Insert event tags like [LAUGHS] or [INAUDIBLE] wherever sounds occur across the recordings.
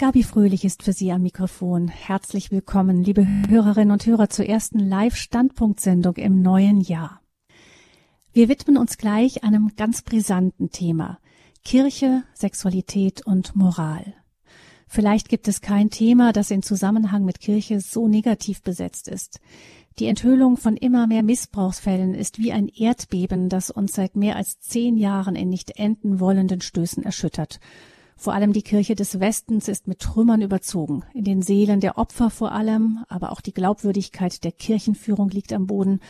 Gabi Fröhlich ist für Sie am Mikrofon. Herzlich willkommen, liebe Hörerinnen und Hörer, zur ersten Live-Standpunktsendung im neuen Jahr. Wir widmen uns gleich einem ganz brisanten Thema. Kirche, Sexualität und Moral. Vielleicht gibt es kein Thema, das in Zusammenhang mit Kirche so negativ besetzt ist. Die Enthüllung von immer mehr Missbrauchsfällen ist wie ein Erdbeben, das uns seit mehr als zehn Jahren in nicht enden wollenden Stößen erschüttert vor allem die Kirche des Westens ist mit Trümmern überzogen. In den Seelen der Opfer vor allem, aber auch die Glaubwürdigkeit der Kirchenführung liegt am Boden.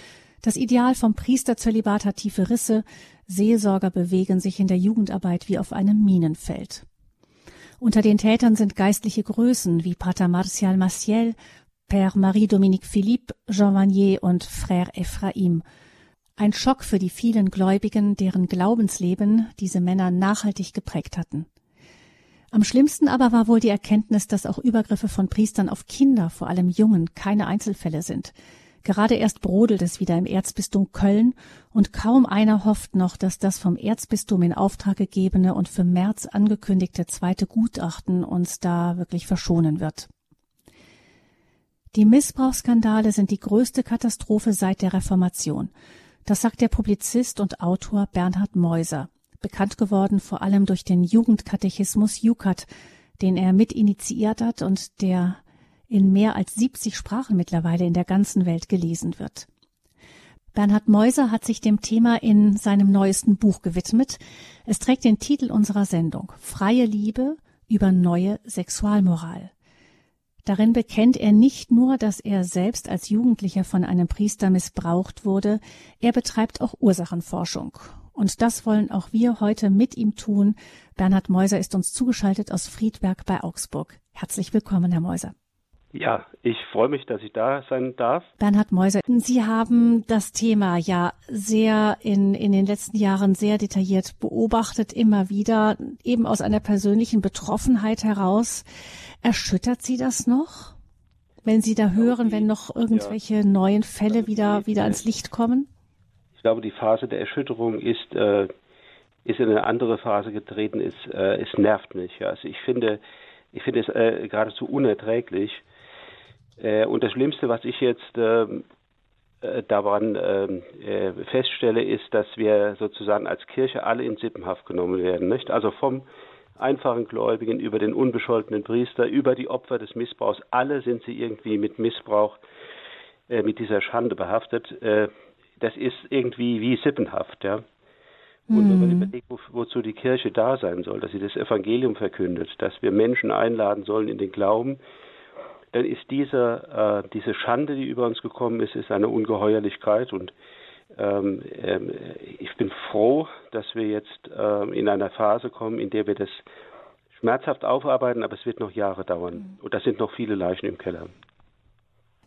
Das Ideal vom Priesterzölibat hat tiefe Risse. Seelsorger bewegen sich in der Jugendarbeit wie auf einem Minenfeld. Unter den Tätern sind geistliche Größen wie Pater Martial Maciel, Père Marie-Dominique Philippe, Jean Vanier und Frère Ephraim. Ein Schock für die vielen Gläubigen, deren Glaubensleben diese Männer nachhaltig geprägt hatten. Am schlimmsten aber war wohl die Erkenntnis, dass auch Übergriffe von Priestern auf Kinder, vor allem Jungen, keine Einzelfälle sind. Gerade erst brodelt es wieder im Erzbistum Köln und kaum einer hofft noch, dass das vom Erzbistum in Auftrag gegebene und für März angekündigte zweite Gutachten uns da wirklich verschonen wird. Die Missbrauchsskandale sind die größte Katastrophe seit der Reformation. Das sagt der Publizist und Autor Bernhard Meuser bekannt geworden vor allem durch den Jugendkatechismus Jukat, den er mitinitiiert hat und der in mehr als 70 Sprachen mittlerweile in der ganzen Welt gelesen wird. Bernhard Meuser hat sich dem Thema in seinem neuesten Buch gewidmet. Es trägt den Titel unserer Sendung Freie Liebe über neue Sexualmoral. Darin bekennt er nicht nur, dass er selbst als Jugendlicher von einem Priester missbraucht wurde, er betreibt auch Ursachenforschung und das wollen auch wir heute mit ihm tun. Bernhard Meuser ist uns zugeschaltet aus Friedberg bei Augsburg. Herzlich willkommen, Herr Meuser. Ja, ich freue mich, dass ich da sein darf. Bernhard Meuser, Sie haben das Thema ja sehr in, in den letzten Jahren sehr detailliert beobachtet, immer wieder, eben aus einer persönlichen Betroffenheit heraus. Erschüttert Sie das noch? Wenn Sie da hören, wenn noch irgendwelche neuen Fälle wieder, wieder ans Licht kommen? Ich glaube, die Phase der Erschütterung ist, äh, ist in eine andere Phase getreten. Es, äh, es nervt mich. Also ich finde, ich finde es äh, geradezu unerträglich. Äh, und das Schlimmste, was ich jetzt ähm, äh, daran ähm, äh, feststelle, ist, dass wir sozusagen als Kirche alle in Sippenhaft genommen werden. Nicht? Also vom einfachen Gläubigen über den unbescholtenen Priester, über die Opfer des Missbrauchs, alle sind sie irgendwie mit Missbrauch, mit dieser Schande behaftet. Das ist irgendwie wie sippenhaft, ja. Und wenn man mhm. überlegt, wo, wozu die Kirche da sein soll, dass sie das Evangelium verkündet, dass wir Menschen einladen sollen in den Glauben, dann ist diese, äh, diese Schande, die über uns gekommen ist, ist eine Ungeheuerlichkeit. Und ähm, ähm, ich bin froh, dass wir jetzt äh, in einer Phase kommen, in der wir das schmerzhaft aufarbeiten, aber es wird noch Jahre dauern. Mhm. Und da sind noch viele Leichen im Keller.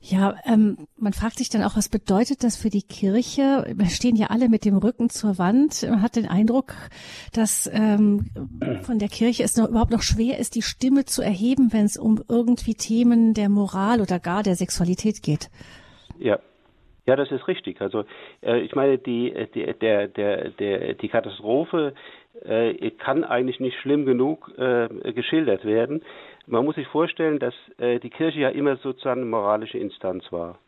Ja, ähm, man fragt sich dann auch, was bedeutet das für die Kirche? Wir stehen ja alle mit dem Rücken zur Wand. Man hat den Eindruck, dass ähm, von der Kirche es noch, überhaupt noch schwer ist, die Stimme zu erheben, wenn es um irgendwie Themen der Moral oder gar der Sexualität geht. Ja, ja, das ist richtig. Also äh, ich meine, die, die, der, der, der, die Katastrophe äh, kann eigentlich nicht schlimm genug äh, geschildert werden. Man muss sich vorstellen, dass äh, die Kirche ja immer sozusagen eine moralische Instanz war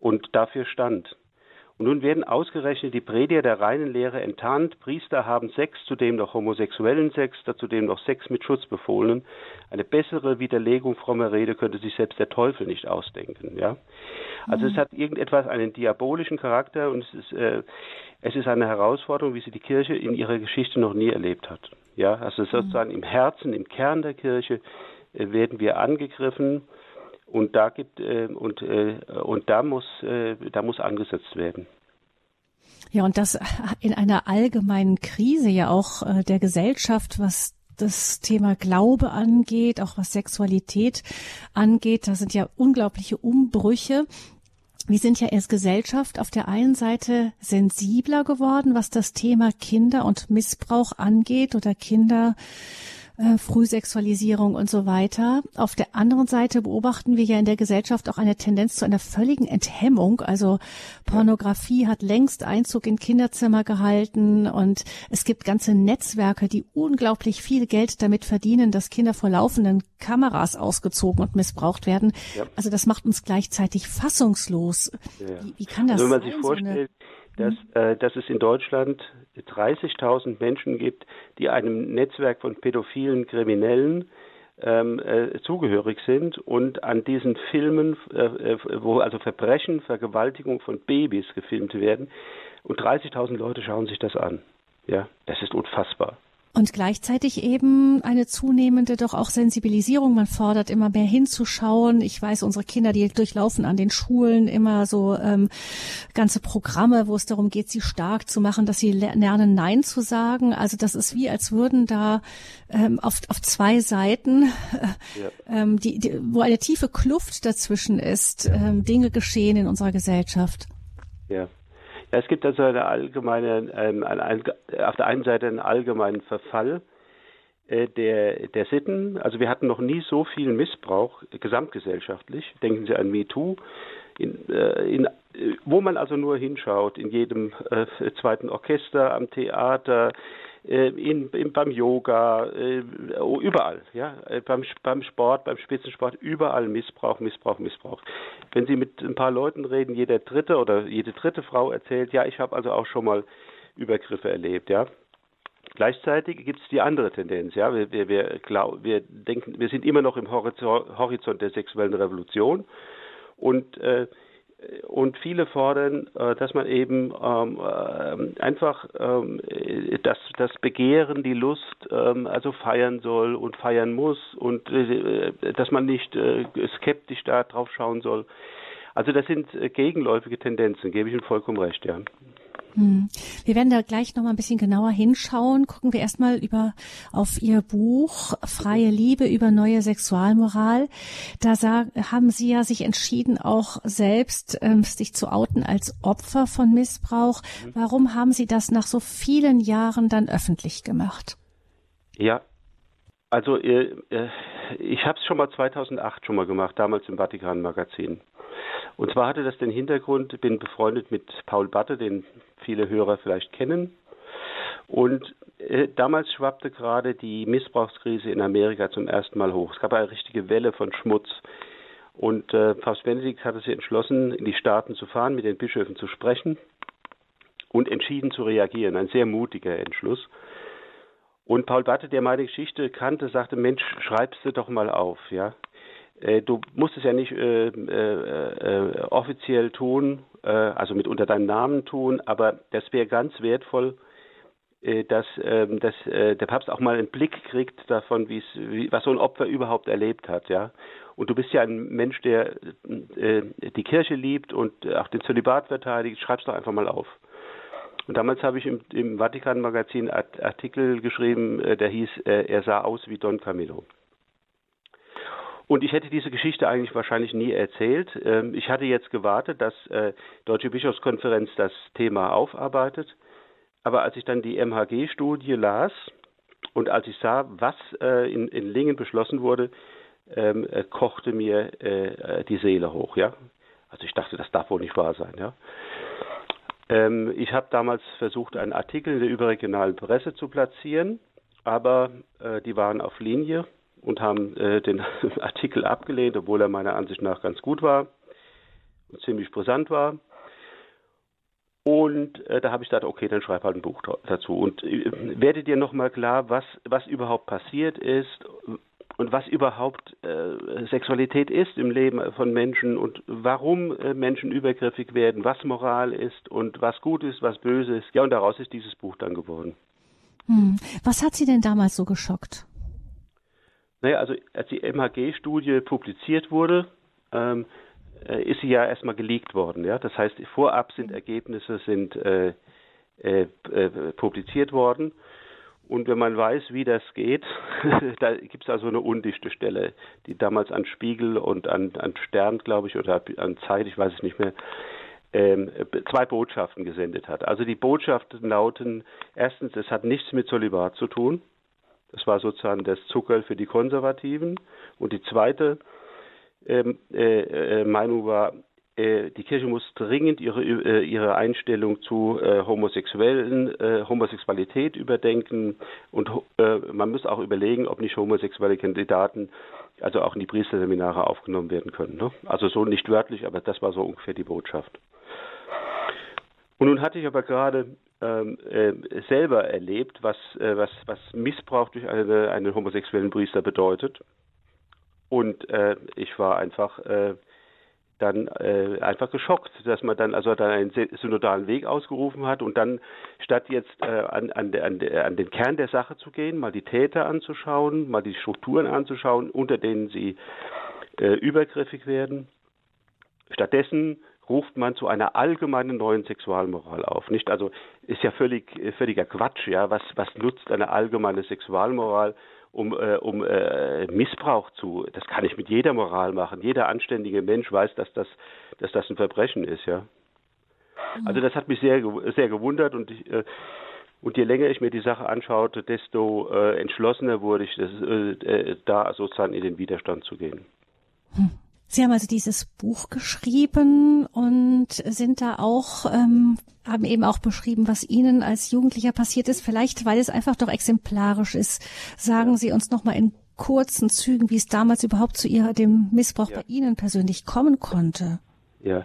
und dafür stand. Und nun werden ausgerechnet die Prediger der reinen Lehre enttarnt. Priester haben Sex, zudem noch homosexuellen Sex, zudem noch Sex mit Schutzbefohlenen. Eine bessere Widerlegung frommer Rede könnte sich selbst der Teufel nicht ausdenken. Ja? Also mhm. es hat irgendetwas einen diabolischen Charakter und es ist, äh, es ist eine Herausforderung, wie sie die Kirche in ihrer Geschichte noch nie erlebt hat. Ja, also mhm. sozusagen im Herzen, im Kern der Kirche werden wir angegriffen und da gibt äh, und äh, und da muss äh, da muss angesetzt werden. Ja, und das in einer allgemeinen Krise ja auch äh, der Gesellschaft, was das Thema Glaube angeht, auch was Sexualität angeht. Da sind ja unglaubliche Umbrüche. Wir sind ja als Gesellschaft auf der einen Seite sensibler geworden, was das Thema Kinder und Missbrauch angeht oder Kinder äh, Frühsexualisierung und so weiter. Auf der anderen Seite beobachten wir ja in der Gesellschaft auch eine Tendenz zu einer völligen Enthemmung. Also Pornografie hat längst Einzug in Kinderzimmer gehalten und es gibt ganze Netzwerke, die unglaublich viel Geld damit verdienen, dass Kinder vor laufenden Kameras ausgezogen und missbraucht werden. Ja. Also das macht uns gleichzeitig fassungslos. Ja. Wie, wie, kann das also wenn man sein? sich vorstellt, so dass, äh, dass es in Deutschland 30.000 Menschen gibt, die einem Netzwerk von pädophilen Kriminellen ähm, äh, zugehörig sind und an diesen Filmen, äh, äh wo also Verbrechen, Vergewaltigung von Babys gefilmt werden, und 30.000 Leute schauen sich das an. Ja, das ist unfassbar. Und gleichzeitig eben eine zunehmende doch auch Sensibilisierung. Man fordert immer mehr hinzuschauen. Ich weiß, unsere Kinder, die durchlaufen an den Schulen immer so ähm, ganze Programme, wo es darum geht, sie stark zu machen, dass sie lernen, Nein zu sagen. Also das ist wie, als würden da ähm, auf, auf zwei Seiten, äh, ähm, die, die, wo eine tiefe Kluft dazwischen ist, ähm, Dinge geschehen in unserer Gesellschaft. Ja, es gibt also eine allgemeine, ähm, eine, auf der einen Seite einen allgemeinen Verfall äh, der, der Sitten. Also wir hatten noch nie so viel Missbrauch gesamtgesellschaftlich. Denken Sie an MeToo. In, äh, in, wo man also nur hinschaut, in jedem äh, zweiten Orchester, am Theater, äh, in, in, beim Yoga, äh, überall, ja, äh, beim, beim Sport, beim Spitzensport, überall Missbrauch, Missbrauch, Missbrauch. Wenn Sie mit ein paar Leuten reden, jeder dritte oder jede dritte Frau erzählt, ja, ich habe also auch schon mal Übergriffe erlebt, ja. Gleichzeitig gibt es die andere Tendenz, ja. Wir, wir, wir, glaub, wir denken, wir sind immer noch im Horizont der sexuellen Revolution und äh, und viele fordern, äh, dass man eben ähm, äh, einfach ähm, das, das Begehren, die Lust ähm, also feiern soll und feiern muss und äh, dass man nicht äh, skeptisch da drauf schauen soll. Also das sind äh, gegenläufige Tendenzen, gebe ich Ihnen vollkommen recht, ja. Hm. Wir werden da gleich noch mal ein bisschen genauer hinschauen. Gucken wir erstmal über auf Ihr Buch Freie Liebe über neue Sexualmoral. Da sag, haben Sie ja sich entschieden, auch selbst ähm, sich zu outen als Opfer von Missbrauch. Mhm. Warum haben Sie das nach so vielen Jahren dann öffentlich gemacht? Ja, also äh, äh ich habe es schon mal 2008 schon mal gemacht, damals im Vatikan Magazin. Und zwar hatte das den Hintergrund, bin befreundet mit Paul Batte, den viele Hörer vielleicht kennen. Und äh, damals schwappte gerade die Missbrauchskrise in Amerika zum ersten Mal hoch. Es gab eine richtige Welle von Schmutz. Und äh, Papst Benedikt hatte sich entschlossen, in die Staaten zu fahren, mit den Bischöfen zu sprechen und entschieden zu reagieren. Ein sehr mutiger Entschluss. Und Paul Batte, der meine Geschichte kannte, sagte, Mensch, schreibst du doch mal auf, ja. Äh, du musst es ja nicht äh, äh, äh offiziell tun, äh, also mit unter deinem Namen tun, aber das wäre ganz wertvoll, äh, dass, ähm, dass der Papst auch mal einen Blick kriegt davon, wie, was so ein Opfer überhaupt erlebt hat, ja. Und du bist ja ein Mensch, der die Kirche liebt und auch den Zölibat verteidigt. Schreib's doch einfach mal auf. Und damals habe ich im, im Vatikan-Magazin Artikel geschrieben, der hieß, er sah aus wie Don Camillo. Und ich hätte diese Geschichte eigentlich wahrscheinlich nie erzählt. Ähm, ich hatte jetzt gewartet, dass äh, Deutsche Bischofskonferenz das Thema aufarbeitet. Aber als ich dann die MHG-Studie las und als ich sah, was äh, in, in Lingen beschlossen wurde, ähm, äh, kochte mir die Seele hoch. Ja, also ich dachte, das darf wohl nicht wahr sein. Ja. Ähm, ich habe damals versucht, einen Artikel in der überregionalen Presse zu platzieren, aber die waren auf Linie und haben äh, den [LAUGHS] Artikel abgelehnt, obwohl er meiner Ansicht nach ganz gut war und ziemlich brisant war. Und äh, da habe ich gesagt, okay, dann schreib halt ein Buch dazu. Und äh, werde dir nochmal klar, was, was überhaupt passiert ist und was überhaupt äh, Sexualität ist im Leben von Menschen und warum äh, Menschen übergriffig werden, was Moral ist und was gut ist, was böse ist. Ja, und daraus ist dieses Buch dann geworden. Hm. Was hat Sie denn damals so geschockt? Naja, also als die MHG-Studie publiziert wurde, ähm, äh, ist sie ja erstmal geleakt worden. Ja? Das heißt, vorab sind Ergebnisse sind äh, äh, äh, publiziert worden. Und wenn man weiß, wie das geht, [LAUGHS] da gibt es also eine undichte Stelle, die damals an Spiegel und an, an Stern, glaube ich, oder an Zeit, ich weiß es nicht mehr, ähm, zwei Botschaften gesendet hat. Also die Botschaften lauten, erstens, es hat nichts mit Solivat zu tun. Das war sozusagen das Zuckerl für die Konservativen. Und die zweite ähm, äh, äh, Meinung war, äh, die Kirche muss dringend ihre, äh, ihre Einstellung zu äh, Homosexuellen, Homosexualität überdenken und man muss auch überlegen, ob nicht homosexuelle Kandidaten also auch in die Priesterseminare aufgenommen werden können. Ne? Also so nicht wörtlich, aber das war so ungefähr die Botschaft. Und nun hatte ich aber gerade äh, selber erlebt, was, äh, was, was Missbrauch durch eine, einen homosexuellen Priester bedeutet. Und äh, ich war einfach äh, dann äh, einfach geschockt, dass man dann also dann einen synodalen Weg ausgerufen hat und dann statt jetzt äh, an, an, an, an den Kern der Sache zu gehen, mal die Täter anzuschauen, mal die Strukturen anzuschauen, unter denen sie übergriffig werden, stattdessen ruft man zu einer allgemeinen neuen Sexualmoral auf. Nicht also ist ja völlig völliger Quatsch, ja, was was nutzt eine allgemeine Sexualmoral? um, äh, um äh, Missbrauch zu. Das kann ich mit jeder Moral machen. Jeder anständige Mensch weiß, dass das, dass das ein Verbrechen ist, ja. Mhm. Also das hat mich sehr, sehr gewundert und ich, äh, und je länger ich mir die Sache anschaute, desto äh, entschlossener wurde ich, das, äh, äh, da sozusagen in den Widerstand zu gehen. Hm. Sie haben also dieses Buch geschrieben und sind da auch, ähm, haben eben auch beschrieben, was Ihnen als Jugendlicher passiert ist. Vielleicht, weil es einfach doch exemplarisch ist, sagen. Sie uns nochmal in kurzen Zügen, wie es damals überhaupt zu Ihrer, dem Missbrauch ja. bei Ihnen persönlich kommen konnte. Ja.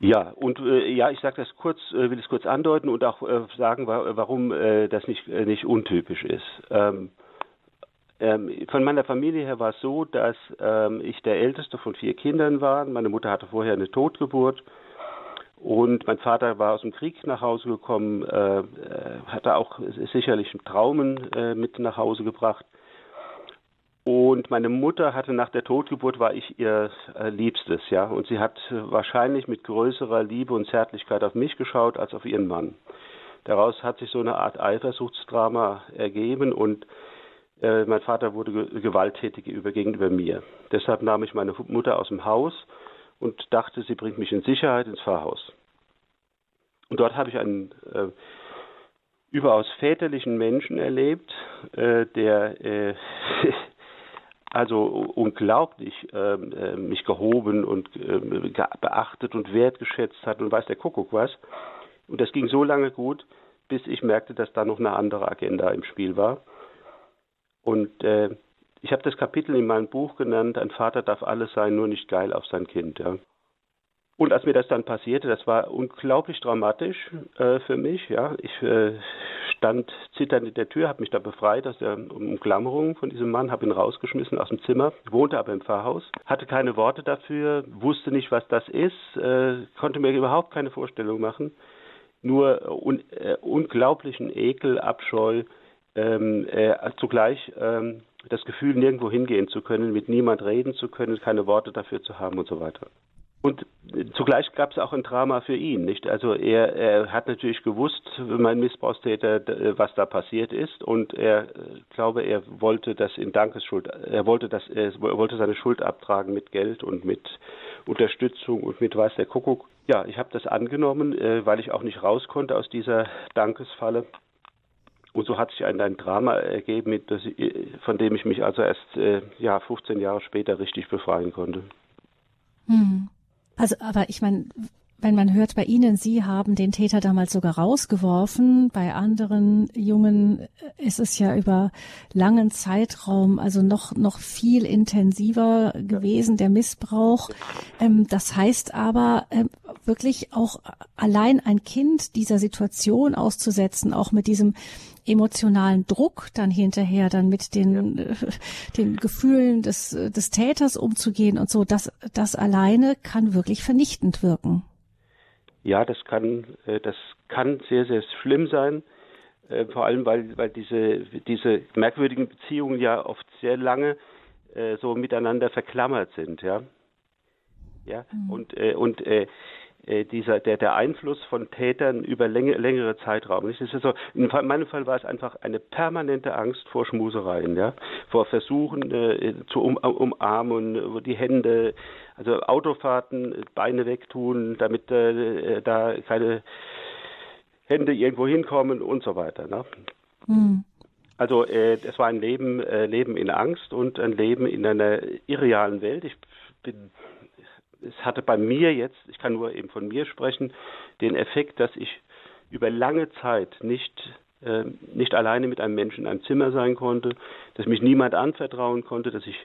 Ja, und äh, ja, ich sage das kurz, äh, will es kurz andeuten und auch äh, sagen, warum äh, das nicht, äh, nicht untypisch ist. Ähm, ähm, von meiner Familie her war es so, dass ähm, ich der älteste von vier Kindern war. Meine Mutter hatte vorher eine Totgeburt und mein Vater war aus dem Krieg nach Hause gekommen, äh, äh hatte auch sicherlich Traumen äh, mit nach Hause gebracht. Und meine Mutter hatte nach der Totgeburt war ich ihr äh, Liebstes, ja. Und sie hat wahrscheinlich mit größerer Liebe und Zärtlichkeit auf mich geschaut als auf ihren Mann. Daraus hat sich so eine Art Eifersuchtsdrama ergeben und äh, mein Vater wurde ge gewalttätig über, gegenüber mir. Deshalb nahm ich meine Mutter aus dem Haus und dachte, sie bringt mich in Sicherheit ins Pfarrhaus. Und dort habe ich einen äh, überaus väterlichen Menschen erlebt, äh, der äh, [LAUGHS] also unglaublich ähm, äh, mich gehoben und äh, beachtet und wertgeschätzt hat und weiß der Kuckuck was. Und das ging so lange gut, bis ich merkte, dass da noch eine andere Agenda im Spiel war. Und äh, ich habe das Kapitel in meinem Buch genannt, ein Vater darf alles sein, nur nicht geil auf sein Kind. Ja. Und als mir das dann passierte, das war unglaublich dramatisch äh, für mich. Ja, ich äh, stand zitternd in der Tür, habe mich da befreit aus der Umklammerung von diesem Mann, habe ihn rausgeschmissen aus dem Zimmer, wohnte aber im Pfarrhaus, hatte keine Worte dafür, wusste nicht, was das ist, äh, konnte mir überhaupt keine Vorstellung machen, nur un äh, unglaublichen Ekel, Abscheu ähm, äh, zugleich ähm, das Gefühl, nirgendwo hingehen zu können, mit niemand reden zu können, keine Worte dafür zu haben und so weiter. Und äh, zugleich gab es auch ein Drama für ihn, nicht? Also er, er hat natürlich gewusst, mein Missbrauchstäter, was da passiert ist, und er äh, glaube, er wollte das in Dankesschuld, er wollte das, er wollte seine Schuld abtragen mit Geld und mit Unterstützung und mit weiß der Kuckuck. Ja, ich habe das angenommen, äh, weil ich auch nicht raus konnte aus dieser Dankesfalle. Und so hat sich ein, ein Drama ergeben, das, von dem ich mich also erst äh, ja, 15 Jahre später richtig befreien konnte. Hm. Also, aber ich meine, wenn man hört, bei Ihnen, Sie haben den Täter damals sogar rausgeworfen, bei anderen Jungen ist es ja über langen Zeitraum, also noch, noch viel intensiver gewesen, der Missbrauch. Ähm, das heißt aber ähm, wirklich auch allein ein Kind dieser Situation auszusetzen, auch mit diesem emotionalen Druck dann hinterher, dann mit den, äh, den Gefühlen des, des Täters umzugehen und so, das, das alleine kann wirklich vernichtend wirken. Ja, das kann, äh, das kann sehr, sehr schlimm sein. Äh, vor allem, weil, weil diese, diese merkwürdigen Beziehungen ja oft sehr lange äh, so miteinander verklammert sind, ja. Ja, mhm. und, und äh, dieser, der, der Einfluss von Tätern über länge, längere Zeitraum. Das ist so, in meinem Fall war es einfach eine permanente Angst vor Schmusereien, ja, vor Versuchen äh, zu um, umarmen, die Hände, also Autofahrten, Beine wegtun, damit äh, da keine Hände irgendwo hinkommen und so weiter. Ne? Hm. Also äh, es war ein Leben, äh, Leben in Angst und ein Leben in einer irrealen Welt. Ich bin, es hatte bei mir jetzt, ich kann nur eben von mir sprechen, den Effekt, dass ich über lange Zeit nicht äh, nicht alleine mit einem Menschen in einem Zimmer sein konnte, dass mich niemand anvertrauen konnte, dass ich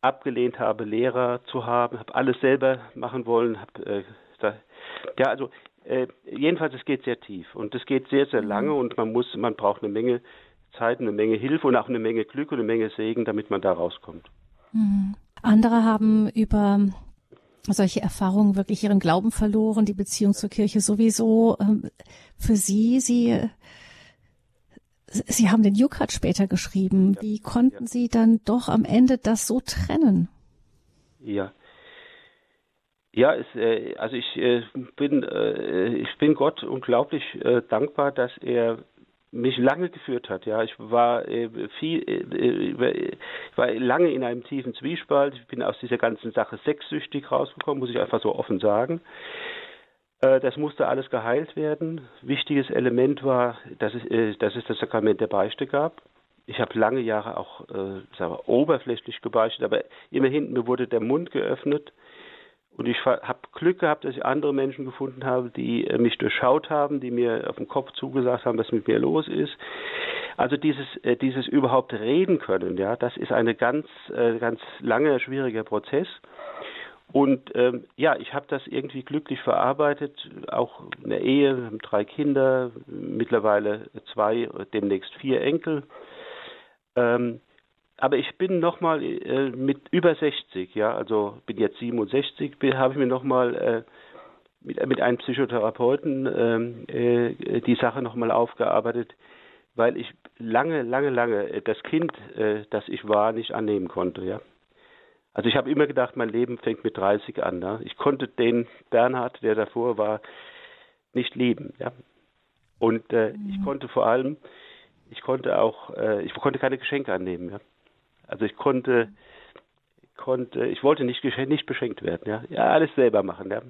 abgelehnt habe, Lehrer zu haben, habe alles selber machen wollen, habe äh, da, ja also äh, jedenfalls es geht sehr tief und es geht sehr sehr mhm. lange und man muss man braucht eine Menge Zeit, eine Menge Hilfe und auch eine Menge Glück und eine Menge Segen, damit man da rauskommt. Mhm. Andere haben über solche Erfahrungen wirklich ihren Glauben verloren, die Beziehung zur Kirche sowieso. Ähm, für Sie, Sie, Sie haben den Jukat später geschrieben. Wie konnten Sie dann doch am Ende das so trennen? Ja. Ja, es, äh, also ich äh, bin äh, ich bin Gott unglaublich dankbar, dass er mich lange geführt hat. Ja, ich war äh, viel, äh, ich war lange in einem tiefen Zwiespalt. Ich bin aus dieser ganzen Sache sexsüchtig rausgekommen, muss ich einfach so offen sagen. Äh, das musste alles geheilt werden. Wichtiges Element war, dass es, äh, dass es das Sakrament der Beichte gab. Ich habe lange Jahre auch äh, wir, oberflächlich gebeichtet, aber immerhin mir wurde der Mund geöffnet und ich habe Glück gehabt, dass ich andere Menschen gefunden habe, die äh, mich durchschaut haben, die mir auf den Kopf zugesagt haben, was mit mir los ist. Also dieses, äh, dieses überhaupt reden können, ja, das ist eine ganz, äh, ganz lange, schwieriger Prozess. Und ähm, ja, ich habe das irgendwie glücklich verarbeitet, auch in der Ehe, drei Kinder, mittlerweile zwei, demnächst vier Enkel. Ähm, aber ich bin nochmal äh, mit über 60, ja, also bin jetzt 67, habe ich mir nochmal äh, mit, mit einem Psychotherapeuten ähm, äh, die Sache nochmal aufgearbeitet, weil ich lange, lange, lange das Kind, äh, das ich war, nicht annehmen konnte, ja. Also ich habe immer gedacht, mein Leben fängt mit 30 an. Ja? Ich konnte den Bernhard, der davor war, nicht lieben, ja. Und äh, mhm. ich konnte vor allem, ich konnte auch, äh, ich konnte keine Geschenke annehmen, ja. Also ich konnte, konnte, ich wollte nicht, nicht beschenkt werden, ja. Ja, alles selber machen, ja.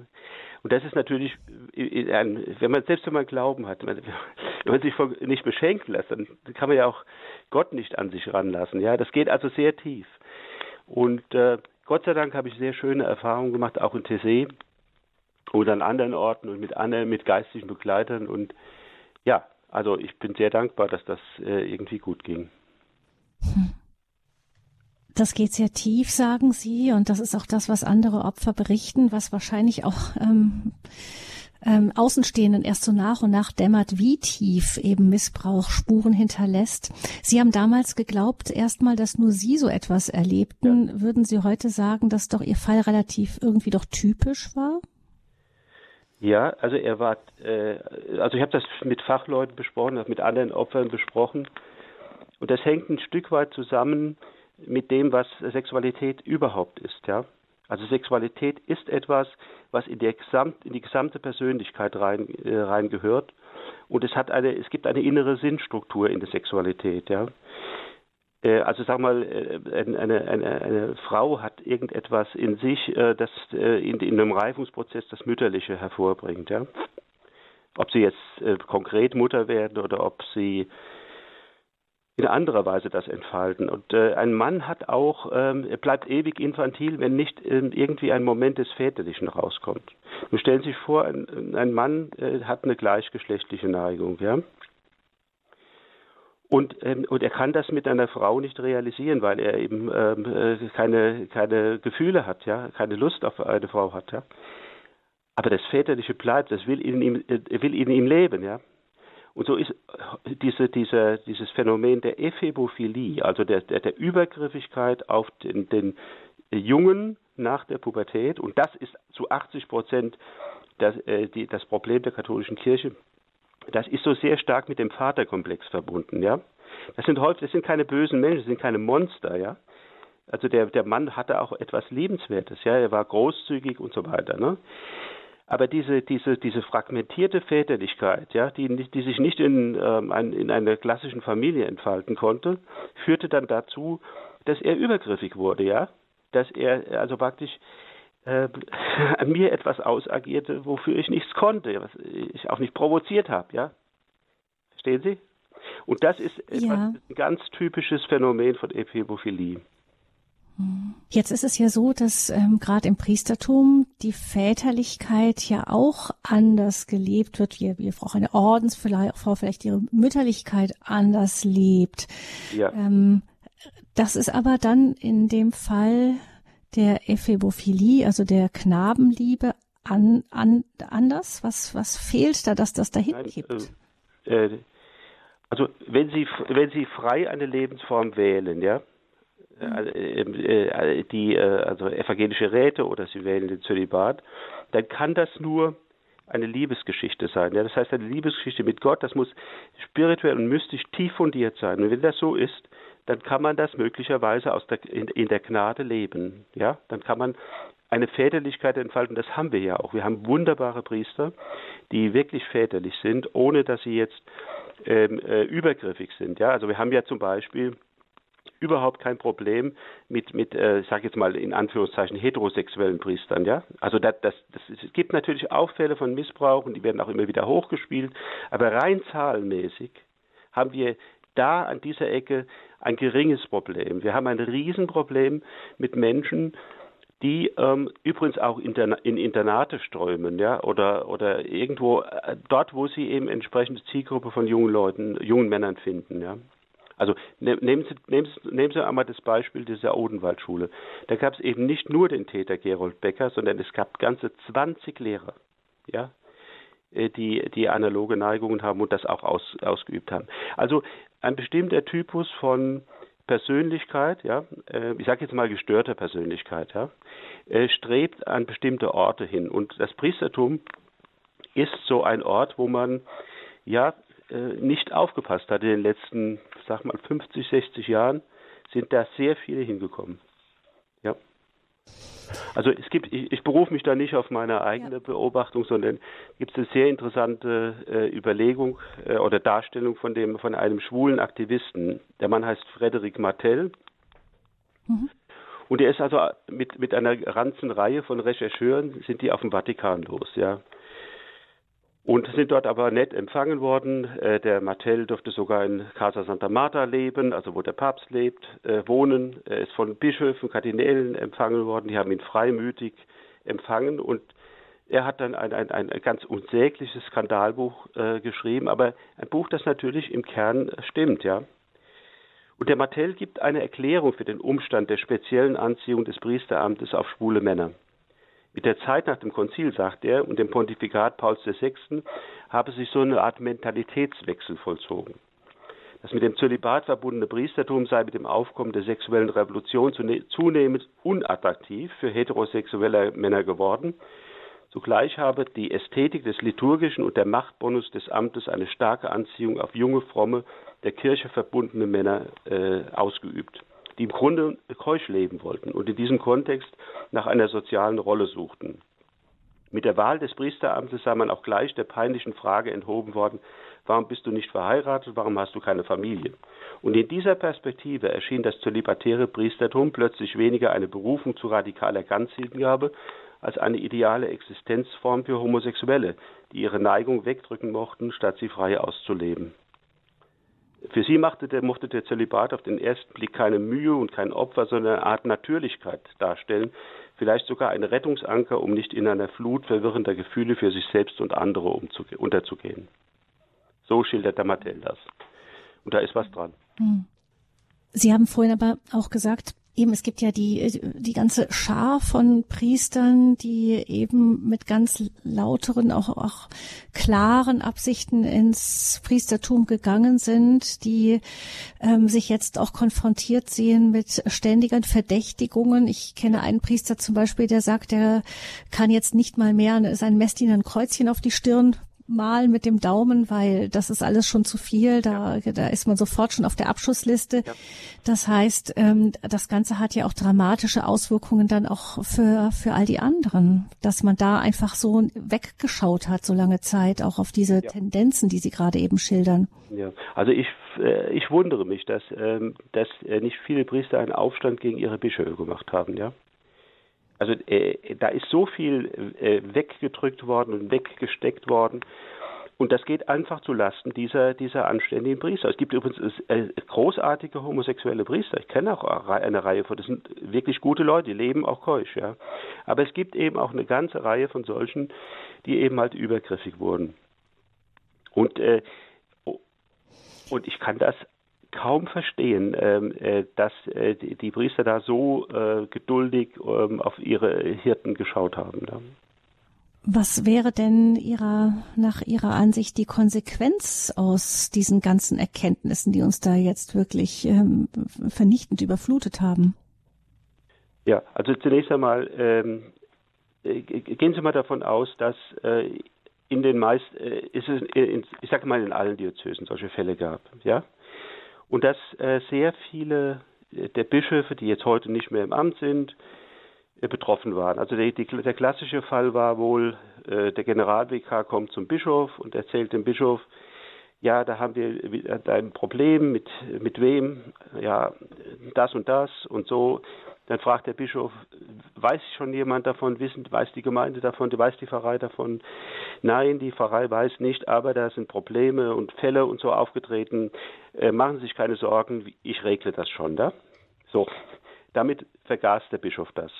Und das ist natürlich, wenn man selbst wenn man Glauben hat, wenn man sich nicht beschenken lässt, dann kann man ja auch Gott nicht an sich ranlassen, ja. Das geht also sehr tief. Und äh, Gott sei Dank habe ich sehr schöne Erfahrungen gemacht, auch in Tessé oder an anderen Orten und mit anderen, mit geistlichen Begleitern. Und ja, also ich bin sehr dankbar, dass das äh, irgendwie gut ging. Hm. [LAUGHS] Das geht sehr tief, sagen Sie, und das ist auch das, was andere Opfer berichten, was wahrscheinlich auch ähm, ähm, Außenstehenden erst so nach und nach dämmert, wie tief eben Missbrauch Spuren hinterlässt. Sie haben damals geglaubt, erstmal, dass nur Sie so etwas erlebten. Ja. Würden Sie heute sagen, dass doch Ihr Fall relativ irgendwie doch typisch war? Ja, also er war, äh, also ich habe das mit Fachleuten besprochen, mit anderen Opfern besprochen. Und das hängt ein Stück weit zusammen mit dem, was Sexualität überhaupt ist, ja. Also Sexualität ist etwas, was in, Gesamt, in die gesamte Persönlichkeit rein, äh, rein. Und es hat eine, es gibt eine innere Sinnstruktur in der Sexualität, ja. Äh, also sag mal, äh, eine, eine, eine, Frau hat irgendetwas in sich, äh, das in, in, einem Reifungsprozess das Mütterliche hervorbringt, ja. Ob sie jetzt konkret Mutter werden oder ob sie in anderer Weise das entfalten. Und äh, ein Mann hat auch, ähm, er bleibt ewig infantil, wenn nicht ähm, irgendwie ein Moment des Väterlichen rauskommt. Nun stellen Sie sich vor, ein, ein Mann äh, hat eine gleichgeschlechtliche Neigung, ja. Und, ähm, und er kann das mit einer Frau nicht realisieren, weil er eben ähm, äh, keine, keine Gefühle hat, ja, keine Lust auf eine Frau hat, ja. Aber das Väterliche bleibt, das will in ihm, äh, will in ihm leben, ja. Und so ist äh, diese, diese, dieses Phänomen der Ephebophilie, also der, der, der Übergriffigkeit auf den, den Jungen nach der Pubertät, und das ist zu 80 Prozent das, äh, die, das Problem der katholischen Kirche, das ist so sehr stark mit dem Vaterkomplex verbunden, ja. Das sind häufig, das sind keine bösen Menschen, das sind keine Monster, ja. Also der, der Mann hatte auch etwas Liebenswertes, ja, er war großzügig und so weiter, ne. Aber diese, diese, diese fragmentierte Väterlichkeit, ja, die, die sich nicht in, ähm, ein, in einer klassischen Familie entfalten konnte, führte dann dazu, dass er übergriffig wurde, ja, dass er also praktisch äh, [LAUGHS] an mir etwas ausagierte, wofür ich nichts konnte, was ich auch nicht provoziert habe, ja. Verstehen Sie? Und das ist ja. ein ganz typisches Phänomen von Ephebophilie. Jetzt ist es ja so, dass ähm, gerade im Priestertum die Väterlichkeit ja auch anders gelebt wird, wie, wie Frau eine Ordensfrau vielleicht ihre Mütterlichkeit anders lebt. Ja. Ähm, das ist aber dann in dem Fall der Ephebophilie, also der Knabenliebe, an, an, anders? Was, was fehlt da, dass das dahin kippt? Äh, äh, also wenn Sie, wenn Sie frei eine Lebensform wählen, ja, äh, äh, die also evangelische Räte oder sie wählen den Zölibat, dann kann das nur eine Liebesgeschichte sein. Ja? Das heißt, eine Liebesgeschichte mit Gott, das muss spirituell und mystisch tief fundiert sein. Und wenn das so ist, dann kann man das möglicherweise aus der, in, in der Gnade leben. Ja? Dann kann man eine Väterlichkeit entfalten. Das haben wir ja auch. Wir haben wunderbare Priester, die wirklich väterlich sind, ohne dass sie jetzt ähm, äh, übergriffig sind. Ja? Also wir haben ja zum Beispiel überhaupt kein Problem mit, mit äh, ich sage jetzt mal in Anführungszeichen, heterosexuellen Priestern. Ja? Also das, das, das, es gibt natürlich auch Fälle von Missbrauch und die werden auch immer wieder hochgespielt, aber rein zahlenmäßig haben wir da an dieser Ecke ein geringes Problem. Wir haben ein Riesenproblem mit Menschen, die ähm, übrigens auch interna in Internate strömen, ja, oder oder irgendwo äh, dort, wo sie eben entsprechende Zielgruppe von jungen Leuten, jungen Männern finden, ja. Also ne, nehmen Sie, nehmen, Sie, nehmen Sie einmal das Beispiel dieser Odenwaldschule. Da gab es eben nicht nur den Täter Gerold Becker, sondern es gab ganze 20 Lehrer, ja, äh, die, die analoge Neigungen haben und das auch aus, ausgeübt haben. Also ein bestimmter Typus von Persönlichkeit, ja, äh, ich sage jetzt mal gestörter Persönlichkeit, ja, äh, strebt an bestimmte Orte hin. Und das Priestertum ist so ein Ort, wo man ja nicht aufgepasst hat in den letzten sag mal 50, 60 Jahren sind da sehr viele hingekommen. Ja. Also es gibt, ich, ich berufe mich da nicht auf meine eigene ja. Beobachtung, sondern gibt es eine sehr interessante äh, Überlegung äh, oder Darstellung von dem von einem schwulen Aktivisten. Der Mann heißt Frederic Martel. Mhm. Und er ist also mit, mit einer ganzen Reihe von Rechercheuren sind die auf dem Vatikan los, ja und sind dort aber nett empfangen worden. Äh, der Martell durfte sogar in Casa Santa Marta leben, also wo der Papst lebt, äh, wohnen. Er ist von Bischöfen, Kardinälen empfangen worden. Die haben ihn freimütig empfangen und er hat dann ein, ein, ein ganz unsägliches Skandalbuch äh, geschrieben, aber ein Buch, das natürlich im Kern stimmt, ja. Und der Martell gibt eine Erklärung für den Umstand der speziellen Anziehung des Priesteramtes auf schwule Männer. Mit der Zeit nach dem Konzil, sagt er, und dem Pontifikat Pauls VI. habe sich so eine Art Mentalitätswechsel vollzogen. Das mit dem Zölibat verbundene Priestertum sei mit dem Aufkommen der sexuellen Revolution zunehmend unattraktiv für heterosexuelle Männer geworden. Zugleich habe die Ästhetik des Liturgischen und der Machtbonus des Amtes eine starke Anziehung auf junge, fromme, der Kirche verbundene Männer äh, ausgeübt die im Grunde keusch leben wollten und in diesem Kontext nach einer sozialen Rolle suchten. Mit der Wahl des Priesteramtes sei man auch gleich der peinlichen Frage enthoben worden, warum bist du nicht verheiratet, warum hast du keine Familie? Und in dieser Perspektive erschien das zölibatäre Priestertum plötzlich weniger eine Berufung zu radikaler Ganzhingabe als eine ideale Existenzform für Homosexuelle, die ihre Neigung wegdrücken mochten, statt sie frei auszuleben. Für sie machte der, mochte der Zölibat auf den ersten Blick keine Mühe und kein Opfer, sondern eine Art Natürlichkeit darstellen, vielleicht sogar ein Rettungsanker, um nicht in einer Flut verwirrender Gefühle für sich selbst und andere unterzugehen. So schildert der Mattel das. Und da ist was dran. Hm. Sie haben vorhin aber auch gesagt, Eben, es gibt ja die, die ganze Schar von Priestern, die eben mit ganz lauteren, auch, auch klaren Absichten ins Priestertum gegangen sind, die ähm, sich jetzt auch konfrontiert sehen mit ständigen Verdächtigungen. Ich kenne einen Priester zum Beispiel, der sagt, er kann jetzt nicht mal mehr sein Messdiener ein Kreuzchen auf die Stirn mal mit dem Daumen, weil das ist alles schon zu viel. Da, ja. da ist man sofort schon auf der Abschussliste. Ja. Das heißt, ähm, das Ganze hat ja auch dramatische Auswirkungen dann auch für, für all die anderen, dass man da einfach so weggeschaut hat, so lange Zeit, auch auf diese ja. Tendenzen, die Sie gerade eben schildern. Ja, also ich, äh, ich wundere mich, dass, ähm, dass äh, nicht viele Priester einen Aufstand gegen ihre Bischöfe gemacht haben, ja. Also äh, da ist so viel äh, weggedrückt worden und weggesteckt worden. Und das geht einfach zu Lasten dieser, dieser anständigen Priester. Es gibt übrigens äh, großartige homosexuelle Priester. Ich kenne auch eine Reihe von, das sind wirklich gute Leute, die leben auch keusch, ja. Aber es gibt eben auch eine ganze Reihe von solchen, die eben halt übergriffig wurden. Und, äh, und ich kann das kaum verstehen, ähm, äh, dass äh, die, Priester da so äh, geduldig ähm, auf ihre Hirten geschaut haben. Was wäre denn ihrer, nach Ihrer Ansicht die Konsequenz aus diesen ganzen Erkenntnissen, die uns da jetzt wirklich ähm, vernichtend überflutet haben? Ja, also zunächst einmal ähm, äh, gehen Sie mal davon aus, dass äh, in den meisten, äh, ist es, in, ich sage mal in allen Diözesen solche Fälle gab, ja, und dass äh, sehr viele äh, der Bischöfe, die jetzt heute nicht mehr im Amt sind, äh, betroffen waren. Also die, die, der klassische Fall war wohl, äh, der Generalvikar kommt zum Bischof und erzählt dem Bischof, ja, da haben wir ein Problem, mit, mit wem, ja, das und das und so. Dann fragt der Bischof, weiß schon jemand davon, wissen, weiß die Gemeinde davon, weiß die Pfarrei davon? Nein, die Pfarrei weiß nicht, aber da sind Probleme und Fälle und so aufgetreten. Äh, machen Sie sich keine Sorgen, ich regle das schon, da. So, damit vergaß der Bischof das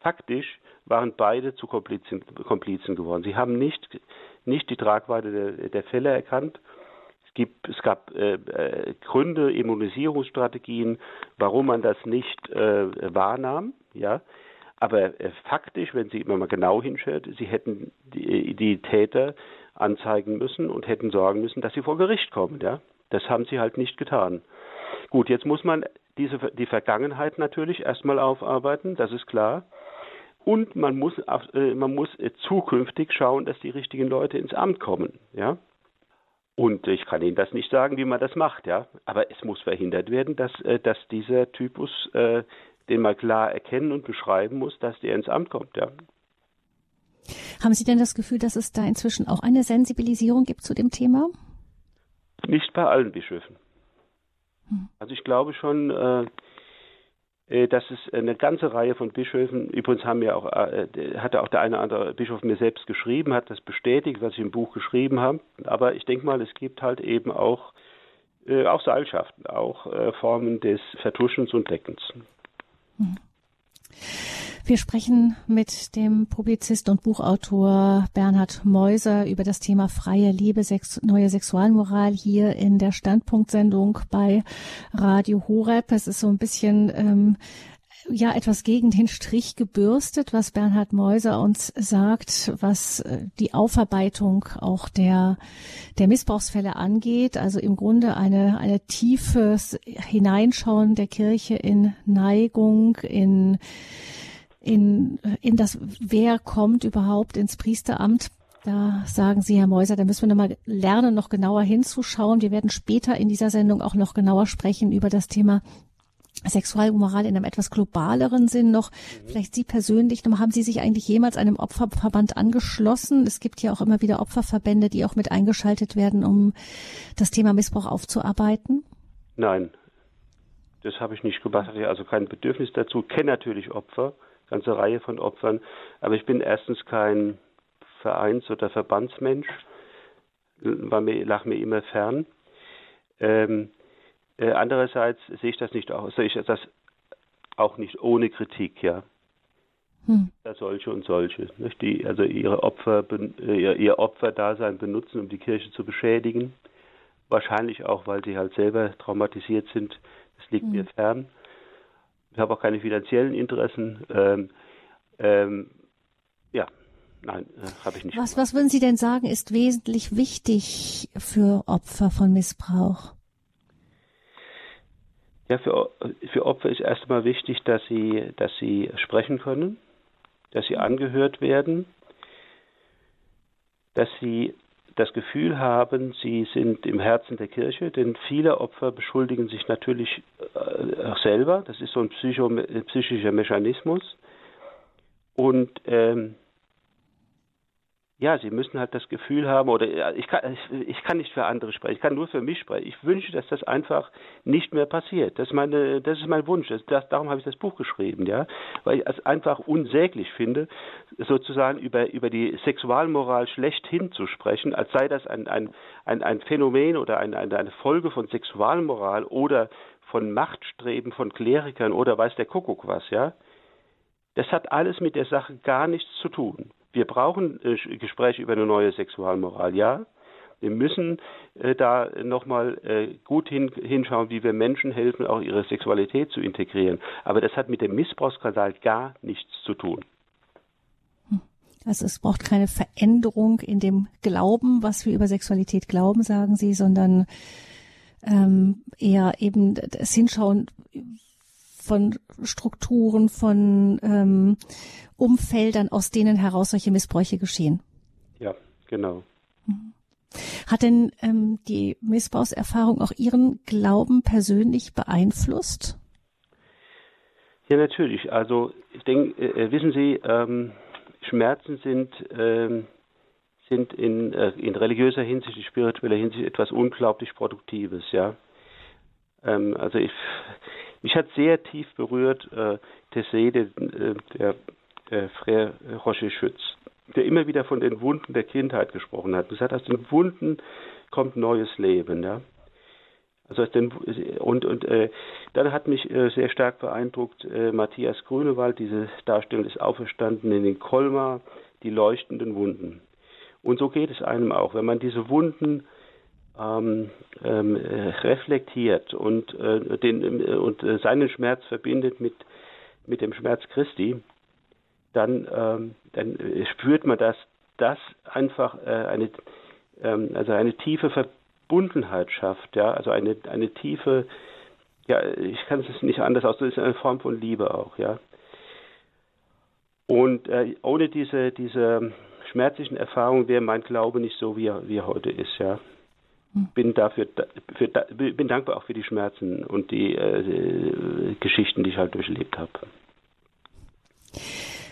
faktisch waren beide zu Komplizen, Komplizen geworden. Sie haben nicht, nicht die Tragweite der, der Fälle erkannt. Es, gibt, es gab äh, äh, Gründe, Immunisierungsstrategien, warum man das nicht äh, wahrnahm. Ja? Aber äh, faktisch, wenn Sie immer mal genau hinschaut, Sie hätten die, die, Täter anzeigen müssen und hätten sorgen müssen, dass sie vor Gericht kommen. Ja? Das haben sie halt nicht getan. Gut, jetzt muss man diese, die Vergangenheit natürlich erstmal aufarbeiten, das ist klar. Und man muss, äh, man muss äh, zukünftig schauen, dass die richtigen Leute ins Amt kommen. Ja? Und ich kann Ihnen das nicht sagen, wie man das macht, ja. Aber es muss verhindert werden, dass, äh, dass dieser Typus, den man klar erkennen und beschreiben muss, dass der ins Amt kommt, ja. Haben Sie denn das Gefühl, dass es da inzwischen auch eine Sensibilisierung gibt zu dem Thema? Nicht bei allen Bischöfen. Hm. Also ich glaube schon, äh, äh, dass es eine ganze Reihe von Bischöfen, übrigens haben ja auch, äh, hatte auch der eine oder andere Bischof mir selbst geschrieben, hat das bestätigt, was ich im Buch geschrieben habe. Aber ich denke mal, es gibt halt eben auch, äh, auch Seilschaften, auch Formen des Vertuschens und Deckens. Hm. Wir sprechen mit dem Publizist und Buchautor Bernhard Meuser über das Thema freie Liebe, Sex, neue Sexualmoral hier in der Standpunktsendung bei Radio Horeb. Es ist so ein bisschen ähm, ja etwas gegen den Strich gebürstet, was Bernhard Meuser uns sagt, was äh, die Aufarbeitung auch der der Missbrauchsfälle angeht. Also im Grunde eine eine tiefes Hineinschauen der Kirche in Neigung, in in, in das, wer kommt überhaupt ins Priesteramt. Da sagen Sie, Herr Meuser, da müssen wir nochmal lernen, noch genauer hinzuschauen. Wir werden später in dieser Sendung auch noch genauer sprechen über das Thema Sexualmoral in einem etwas globaleren Sinn noch. Vielleicht Sie persönlich, haben Sie sich eigentlich jemals einem Opferverband angeschlossen? Es gibt ja auch immer wieder Opferverbände, die auch mit eingeschaltet werden, um das Thema Missbrauch aufzuarbeiten. Nein, das habe ich nicht gemacht. Hatte also kein Bedürfnis dazu. Kenne natürlich Opfer ganze Reihe von Opfern. Aber ich bin erstens kein Vereins- oder Verbandsmensch, war mir, lag mir immer fern. Ähm, äh, andererseits sehe ich das nicht auch, sehe ich das auch nicht ohne Kritik, ja. Hm. Solche und solche, nicht? die also ihre Opfer, ihr, ihr Opferdasein benutzen, um die Kirche zu beschädigen. Wahrscheinlich auch, weil sie halt selber traumatisiert sind. Das liegt hm. mir fern. Ich habe auch keine finanziellen Interessen. Ähm, ähm, ja, nein, äh, habe ich nicht. Was, was würden Sie denn sagen, ist wesentlich wichtig für Opfer von Missbrauch? Ja, für, für Opfer ist erstmal wichtig, dass sie, dass sie sprechen können, dass sie angehört werden, dass sie das Gefühl haben, sie sind im Herzen der Kirche, denn viele Opfer beschuldigen sich natürlich äh, auch selber. Das ist so ein Psycho psychischer Mechanismus. Und ähm, ja, sie müssen halt das Gefühl haben, oder ich kann, ich, ich, kann nicht für andere sprechen, ich kann nur für mich sprechen. Ich wünsche, dass das einfach nicht mehr passiert. Das ist, meine, das ist mein Wunsch. Das, das, darum habe ich das Buch geschrieben, ja, weil ich es einfach unsäglich finde, sozusagen über, über die Sexualmoral schlechthin zu sprechen, als sei das ein, ein, ein, ein Phänomen oder ein, eine Folge von Sexualmoral oder von Machtstreben von Klerikern oder weiß der Kuckuck was, ja. Das hat alles mit der Sache gar nichts zu tun. Wir brauchen äh, Gespräche über eine neue Sexualmoral, ja. Wir müssen äh, da nochmal äh, gut hin, hinschauen, wie wir Menschen helfen, auch ihre Sexualität zu integrieren. Aber das hat mit dem Missbrauchsskandal gar nichts zu tun. Also es braucht keine Veränderung in dem Glauben, was wir über Sexualität glauben, sagen Sie, sondern ähm, eher eben das Hinschauen von Strukturen, von ähm, Umfeldern, aus denen heraus solche Missbräuche geschehen. Ja, genau. Mhm. Hat denn ähm, die Missbrauchserfahrung auch Ihren Glauben persönlich beeinflusst? Ja, natürlich. Also ich denke, äh, äh, wissen Sie, ähm, Schmerzen sind, ähm, sind in, äh, in religiöser Hinsicht, in spiritueller Hinsicht etwas unglaublich Produktives, ja. Ähm, also ich, mich hat sehr tief berührt äh, Tessé, der, äh, der, der Frère Roger Schütz, der immer wieder von den Wunden der Kindheit gesprochen hat. Er sagt, aus den Wunden kommt neues Leben. Ja? Also aus den, und und äh, dann hat mich äh, sehr stark beeindruckt äh, Matthias Grünewald, diese Darstellung des Auferstandenen in Kolmar, die leuchtenden Wunden. Und so geht es einem auch, wenn man diese Wunden ähm, ähm, reflektiert und, äh, den, äh, und äh, seinen Schmerz verbindet mit, mit dem Schmerz Christi, dann, ähm, dann spürt man, dass das einfach äh, eine, ähm, also eine tiefe Verbundenheit schafft, ja, also eine, eine tiefe, ja, ich kann es nicht anders ausdrücken, ist eine Form von Liebe auch, ja. Und äh, ohne diese, diese schmerzlichen Erfahrungen wäre mein Glaube nicht so, wie er, wie er heute ist, ja bin dafür für, bin dankbar auch für die Schmerzen und die äh, Geschichten, die ich halt durchlebt habe.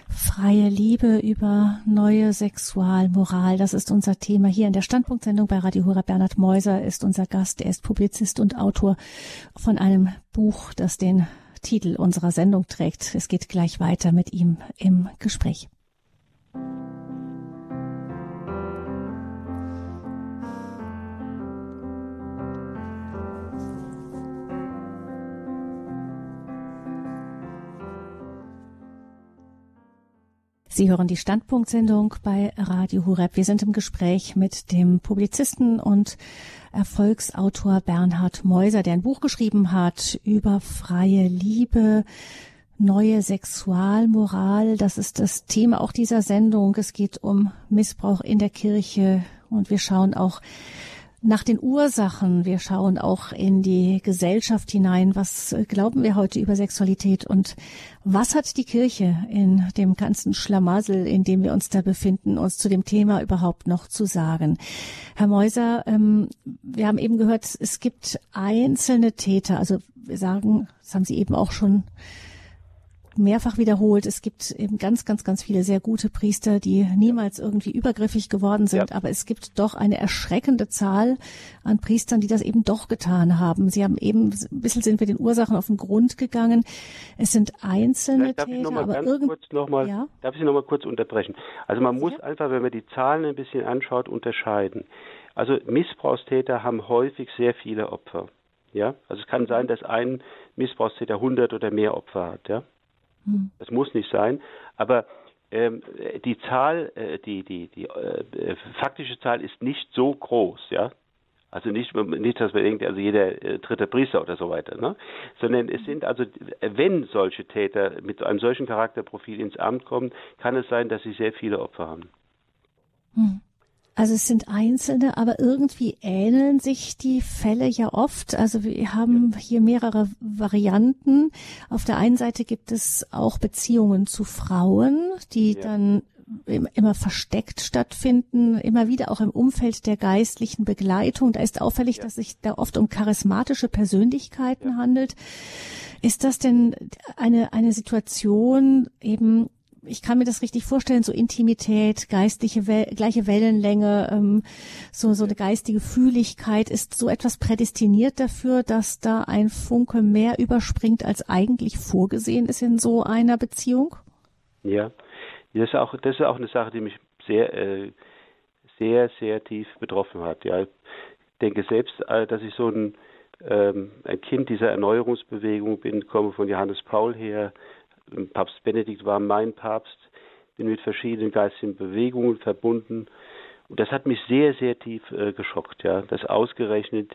Freie Liebe über neue Sexualmoral, das ist unser Thema hier in der Standpunktsendung bei Radio Hura. Bernhard Meuser ist unser Gast. Er ist Publizist und Autor von einem Buch, das den Titel unserer Sendung trägt. Es geht gleich weiter mit ihm im Gespräch. Sie hören die Standpunktsendung bei Radio Hureb. Wir sind im Gespräch mit dem Publizisten und Erfolgsautor Bernhard Meuser, der ein Buch geschrieben hat über freie Liebe, neue Sexualmoral. Das ist das Thema auch dieser Sendung. Es geht um Missbrauch in der Kirche und wir schauen auch nach den Ursachen. Wir schauen auch in die Gesellschaft hinein. Was glauben wir heute über Sexualität und was hat die Kirche in dem ganzen Schlamassel, in dem wir uns da befinden, uns zu dem Thema überhaupt noch zu sagen? Herr Meuser, ähm, wir haben eben gehört, es gibt einzelne Täter. Also wir sagen, das haben Sie eben auch schon mehrfach wiederholt. Es gibt eben ganz, ganz, ganz viele sehr gute Priester, die niemals irgendwie übergriffig geworden sind. Ja. Aber es gibt doch eine erschreckende Zahl an Priestern, die das eben doch getan haben. Sie haben eben, ein bisschen sind wir den Ursachen auf den Grund gegangen. Es sind einzelne darf Täter, ich noch mal aber irgend... kurz noch mal, ja? Darf ich Sie noch mal kurz unterbrechen? Also man Ja. muss einfach, wenn man die Zahlen ein bisschen anschaut, unterscheiden. Also Missbrauchstäter haben häufig sehr viele Opfer. Ja, also es kann sein, dass ein Missbrauchstäter 100 oder mehr Opfer hat. Ja, Hm. das muss nicht sein, aber ähm, die Zahl, äh, die die die äh, faktische Zahl ist nicht so groß, ja. Also nicht, nicht, dass man denkt, also jeder äh, dritte Priester oder so weiter, ne? Sondern es sind also, wenn solche Täter mit einem solchen Charakterprofil ins Amt kommen, kann es sein, dass sie sehr viele Opfer haben. Hm. Also es sind einzelne, aber irgendwie ähneln sich die Fälle ja oft. Also wir haben hier mehrere Varianten. Auf der einen Seite gibt es auch Beziehungen zu Frauen, die Ja. dann im- immer versteckt stattfinden, immer wieder auch im Umfeld der geistlichen Begleitung. Da ist auffällig, Ja. dass sich da oft um charismatische Persönlichkeiten handelt. Ist das denn eine, eine Situation eben, ich kann mir das richtig vorstellen, so Intimität, geistliche, Wel gleiche Wellenlänge, ähm, so, so eine geistige Fühligkeit. Ist so etwas prädestiniert dafür, dass da ein Funke mehr überspringt, als eigentlich vorgesehen ist in so einer Beziehung? Ja, das ist auch, das ist auch eine Sache, die mich sehr, äh, sehr, sehr tief betroffen hat. Ja, ich denke selbst, äh, dass ich so ein, ähm, ein Kind dieser Erneuerungsbewegung bin, komme von Johannes Paul her, Papst Benedikt war mein Papst, bin mit verschiedenen geistigen Bewegungen verbunden. Und das hat mich sehr, sehr tief äh, geschockt, ja, dass ausgerechnet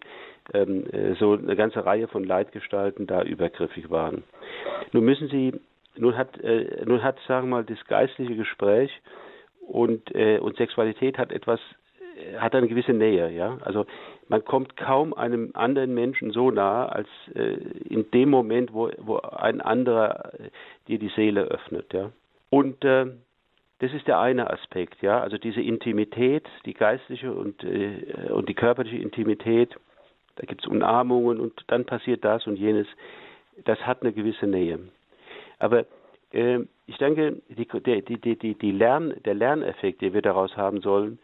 ähm, äh, so eine ganze Reihe von Leitgestalten da übergriffig waren. Nun müssen Sie, nun hat, äh, nun hat, sagen wir mal, das geistliche Gespräch und, äh, und Sexualität hat etwas hat eine gewisse Nähe, ja. Also man kommt kaum einem anderen Menschen so nah, als äh, in dem Moment, wo, wo ein anderer äh, dir die Seele öffnet, ja. Und äh, das ist der eine Aspekt, ja. Also diese Intimität, die geistliche und, äh, und die körperliche Intimität, da gibt es Umarmungen und dann passiert das und jenes. Das hat eine gewisse Nähe. Aber äh, ich denke, die, die, die Lern, der Lerneffekt, den wir daraus haben sollen,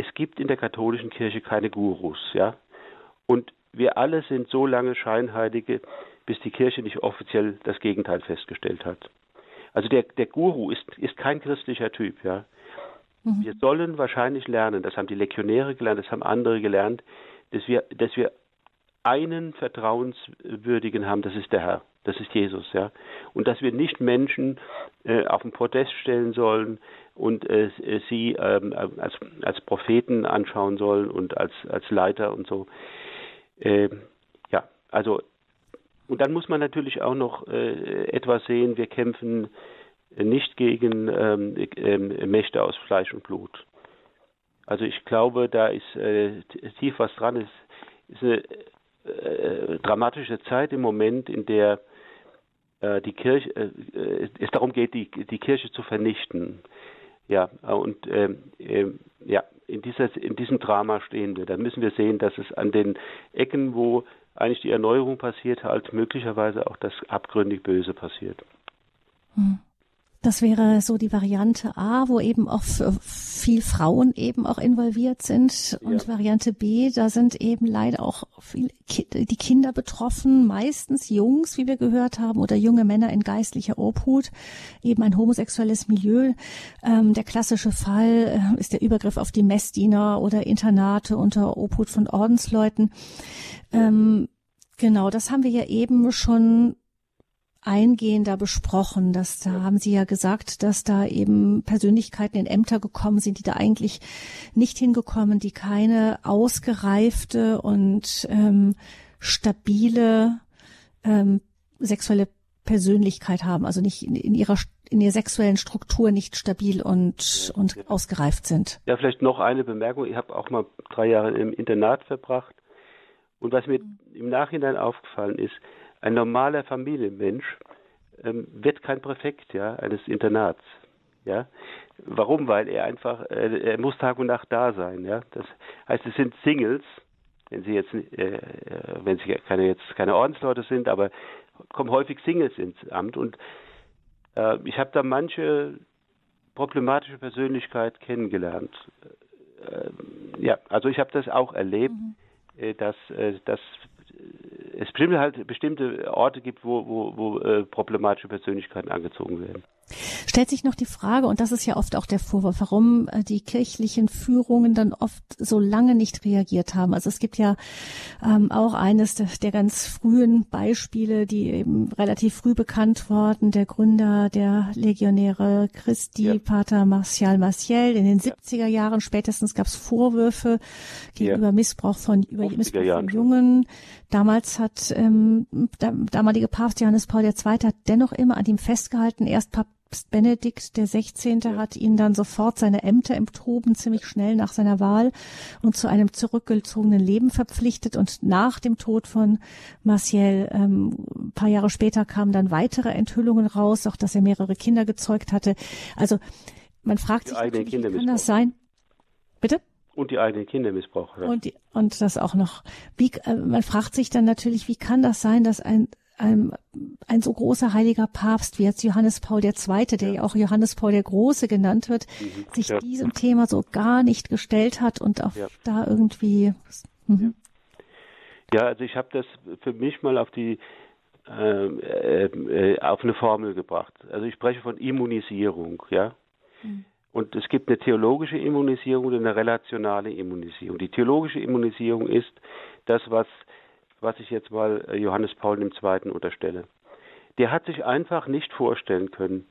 es gibt in der katholischen Kirche keine Gurus, ja. Und wir alle sind so lange Scheinheilige, bis die Kirche nicht offiziell das Gegenteil festgestellt hat. Also der, der Guru ist, ist kein christlicher Typ, ja. Mhm. Wir sollen wahrscheinlich lernen, das haben die Legionäre gelernt, das haben andere gelernt, dass wir, dass wir einen Vertrauenswürdigen haben, das ist der Herr, das ist Jesus, ja. Und dass wir nicht Menschen äh, auf den Podest stellen sollen, und äh, sie ähm, als, als Propheten anschauen sollen und als, als Leiter und so. Äh, ja, also, und dann muss man natürlich auch noch äh, etwas sehen, wir kämpfen nicht gegen ähm, ähm, Mächte aus Fleisch und Blut. Also ich glaube, da ist äh, tief was dran. Es ist eine äh, dramatische Zeit im Moment, in der äh, die Kirche, äh, es darum geht, die, die Kirche zu vernichten. Ja, und äh, äh, ja, in, dieser, in diesem Drama stehen wir. Da müssen wir sehen, dass es an den Ecken, wo eigentlich die Erneuerung passiert, halt möglicherweise auch das abgründig Böse passiert. Hm. Das wäre so die Variante A, wo eben auch viel Frauen eben auch involviert sind. Und ja. Variante B, da sind eben leider auch viel, die Kinder betroffen, meistens Jungs, wie wir gehört haben, oder junge Männer in geistlicher Obhut, eben ein homosexuelles Milieu. Ähm, der klassische Fall äh, ist der Übergriff auf die Messdiener oder Internate unter Obhut von Ordensleuten. Ähm, genau, das haben wir ja eben schon eingehender besprochen. dass da haben Sie ja gesagt, dass da eben Persönlichkeiten in Ämter gekommen sind, die da eigentlich nicht hingekommen, die keine ausgereifte und ähm, stabile ähm, sexuelle Persönlichkeit haben, also nicht in, in ihrer in ihrer sexuellen Struktur nicht stabil und und ausgereift sind. Ja, vielleicht noch eine Bemerkung. Ich habe auch mal drei Jahre im Internat verbracht und was mir mhm. im Nachhinein aufgefallen ist, ein normaler Familienmensch ähm, wird kein Präfekt ja, eines Internats. Ja? Warum? Weil er einfach, äh, er muss Tag und Nacht da sein. Ja? Das heißt, es sind Singles, wenn sie jetzt, äh, äh, wenn sie keine, jetzt keine Ordensleute sind, aber kommen häufig Singles ins Amt. Und äh, ich habe da manche problematische Persönlichkeit kennengelernt. Äh, ja, also ich habe das auch erlebt, mhm. Äh, dass, dass es bestimmte, halt bestimmte Orte gibt, wo, wo, wo äh, problematische Persönlichkeiten angezogen werden. Stellt sich noch die Frage, und das ist ja oft auch der Vorwurf, warum äh, die kirchlichen Führungen dann oft so lange nicht reagiert haben. Also es gibt ja ähm, auch eines der, der, ganz frühen Beispiele, die eben relativ früh bekannt wurden, der Gründer der Legionäre Christi, ja. Pater Martial Maciel, in den ja. 70er Jahren spätestens gab es Vorwürfe gegenüber ja. Missbrauch von, über Missbrauch von Jungen. Damals hat ähm, der damalige Papst Johannes Paul II. hat dennoch immer an ihm festgehalten, erst Papst Benedikt der 16. hat ihn dann sofort seine Ämter enthoben, ziemlich schnell nach seiner Wahl und zu einem zurückgezogenen Leben verpflichtet. Und nach dem Tod von Martial, ähm, ein paar Jahre später kamen dann weitere Enthüllungen raus, auch dass er mehrere Kinder gezeugt hatte. Also man fragt sich, wie kann das sein? Bitte? Und die eigenen Kinder missbraucht. Ja. Und, die, und das auch noch. Wie, äh, man fragt sich dann natürlich, wie kann das sein, dass ein ein, ein so großer heiliger Papst wie jetzt Johannes Paul II., der ja, ja auch Johannes Paul der Große genannt wird, mhm, sich ja. diesem Thema so gar nicht gestellt hat und auch ja. da irgendwie. Mhm. Ja, also ich habe das für mich mal auf die äh, äh, auf eine Formel gebracht. Also ich spreche von Immunisierung, ja. Mhm. Und es gibt eine theologische Immunisierung und eine relationale Immunisierung. Die theologische Immunisierung ist das, was, was ich jetzt mal äh, Johannes Paul II. unterstelle. Der hat sich einfach nicht vorstellen können,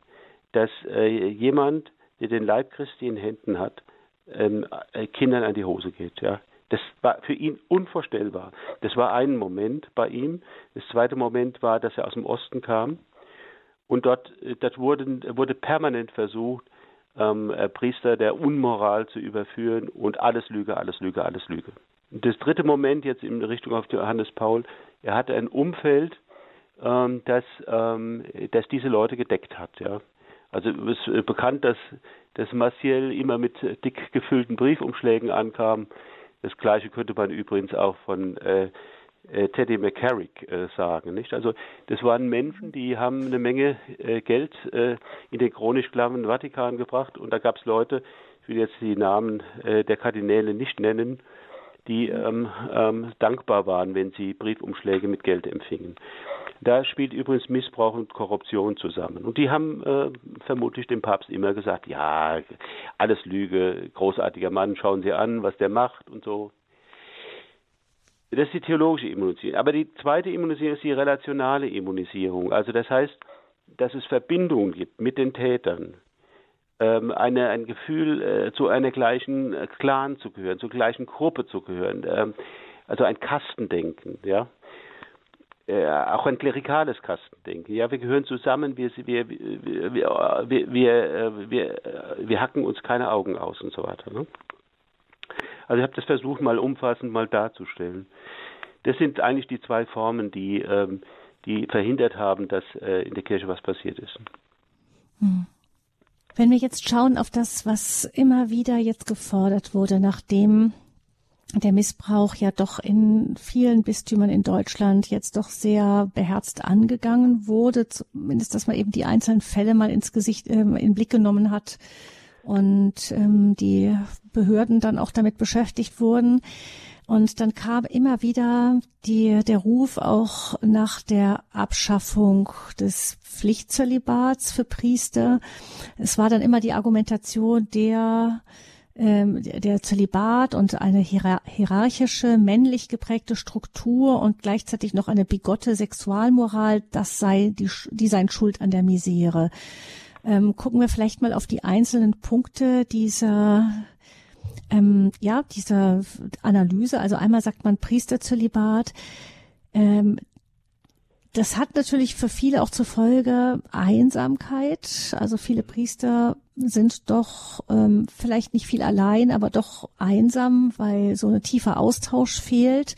dass äh, jemand, der den Leib Christi in Händen hat, ähm, äh, Kindern an die Hose geht. Ja. Das war für ihn unvorstellbar. Das war ein Moment bei ihm. Das zweite Moment war, dass er aus dem Osten kam und dort, dort wurden, wurde permanent versucht, ähm, äh, Priester der Unmoral zu überführen und alles Lüge, alles Lüge, alles Lüge. Das dritte Moment jetzt in Richtung auf Johannes Paul, er hatte ein Umfeld, ähm, das, ähm, das diese Leute gedeckt hat. Ja. Also es ist äh, bekannt, dass, dass Maciel immer mit dick gefüllten Briefumschlägen ankam. Das gleiche könnte man übrigens auch von äh, äh, Teddy McCarrick äh, sagen. Nicht? Also das waren Menschen, die haben eine Menge äh, Geld äh, in den chronisch klammen Vatikan gebracht und da gab es Leute, ich will jetzt die Namen äh, der Kardinäle nicht nennen, die ähm, ähm, dankbar waren, wenn sie Briefumschläge mit Geld empfingen. Da spielt übrigens Missbrauch und Korruption zusammen. Und die haben äh, vermutlich dem Papst immer gesagt, ja, alles Lüge, großartiger Mann, schauen Sie an, was der macht und so. Das ist die theologische Immunisierung. Aber die zweite Immunisierung ist die relationale Immunisierung. Also das heißt, dass es Verbindungen gibt mit den Tätern. Ähm, eine, ein Gefühl, äh, zu einer gleichen äh, Clan zu gehören, zur gleichen Gruppe zu gehören. Ähm, also ein Kastendenken, ja. Äh, auch ein klerikales Kastendenken. Ja, wir gehören zusammen, wir, wir, wir, wir, wir, äh, wir, äh, wir hacken uns keine Augen aus und so weiter. Ne? Also ich habe das versucht, mal umfassend mal darzustellen. Das sind eigentlich die zwei Formen, die, ähm, die verhindert haben, dass äh, in der Kirche was passiert ist. Hm. Wenn wir jetzt schauen auf das, was immer wieder jetzt gefordert wurde, nachdem der Missbrauch ja doch in vielen Bistümern in Deutschland jetzt doch sehr beherzt angegangen wurde, zumindest dass man eben die einzelnen Fälle mal ins Gesicht, äh, in Blick genommen hat und ähm, die Behörden dann auch damit beschäftigt wurden. Und dann kam immer wieder die, der Ruf auch nach der Abschaffung des Pflichtzölibats für Priester. Es war dann immer die Argumentation der, ähm, der Zölibat und eine hierarchische, männlich geprägte Struktur und gleichzeitig noch eine bigotte Sexualmoral, das sei die, die seien schuld an der Misere. Ähm, gucken wir vielleicht mal auf die einzelnen Punkte dieser ähm, ja, dieser Analyse. Also einmal sagt man Priesterzölibat. Ähm, das hat natürlich für viele auch zur Folge Einsamkeit. Also viele Priester sind doch ähm, vielleicht nicht viel allein, aber doch einsam, weil so ein tiefer Austausch fehlt.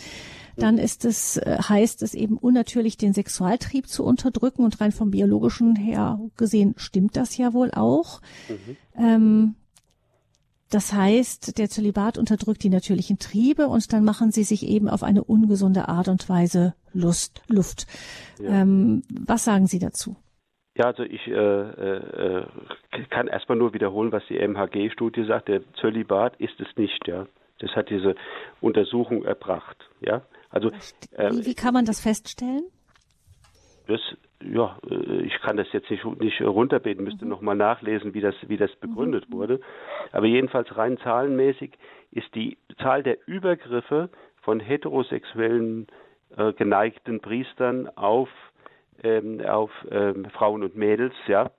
Dann ist es, äh, heißt es eben unnatürlich, den Sexualtrieb zu unterdrücken und rein vom biologischen her gesehen stimmt das ja wohl auch. Mhm. Ähm, das heißt, der Zölibat unterdrückt die natürlichen Triebe und dann machen sie sich eben auf eine ungesunde Art und Weise Lust, Luft. Ja. Ähm, was sagen Sie dazu? Ja, also ich äh, äh, kann erstmal nur wiederholen, was die MHG-Studie sagt. Der Zölibat ist es nicht, ja. Das hat diese Untersuchung erbracht, ja. Also äh, wie, wie kann man das feststellen? Das ja, äh, ich kann das jetzt nicht, nicht runterbeten, müsste mhm. nochmal nachlesen, wie das, wie das begründet mhm. wurde. Aber jedenfalls rein zahlenmäßig ist die Zahl der Übergriffe von heterosexuellen äh, geneigten Priestern auf, ähm, auf ähm, Frauen und Mädels, ja,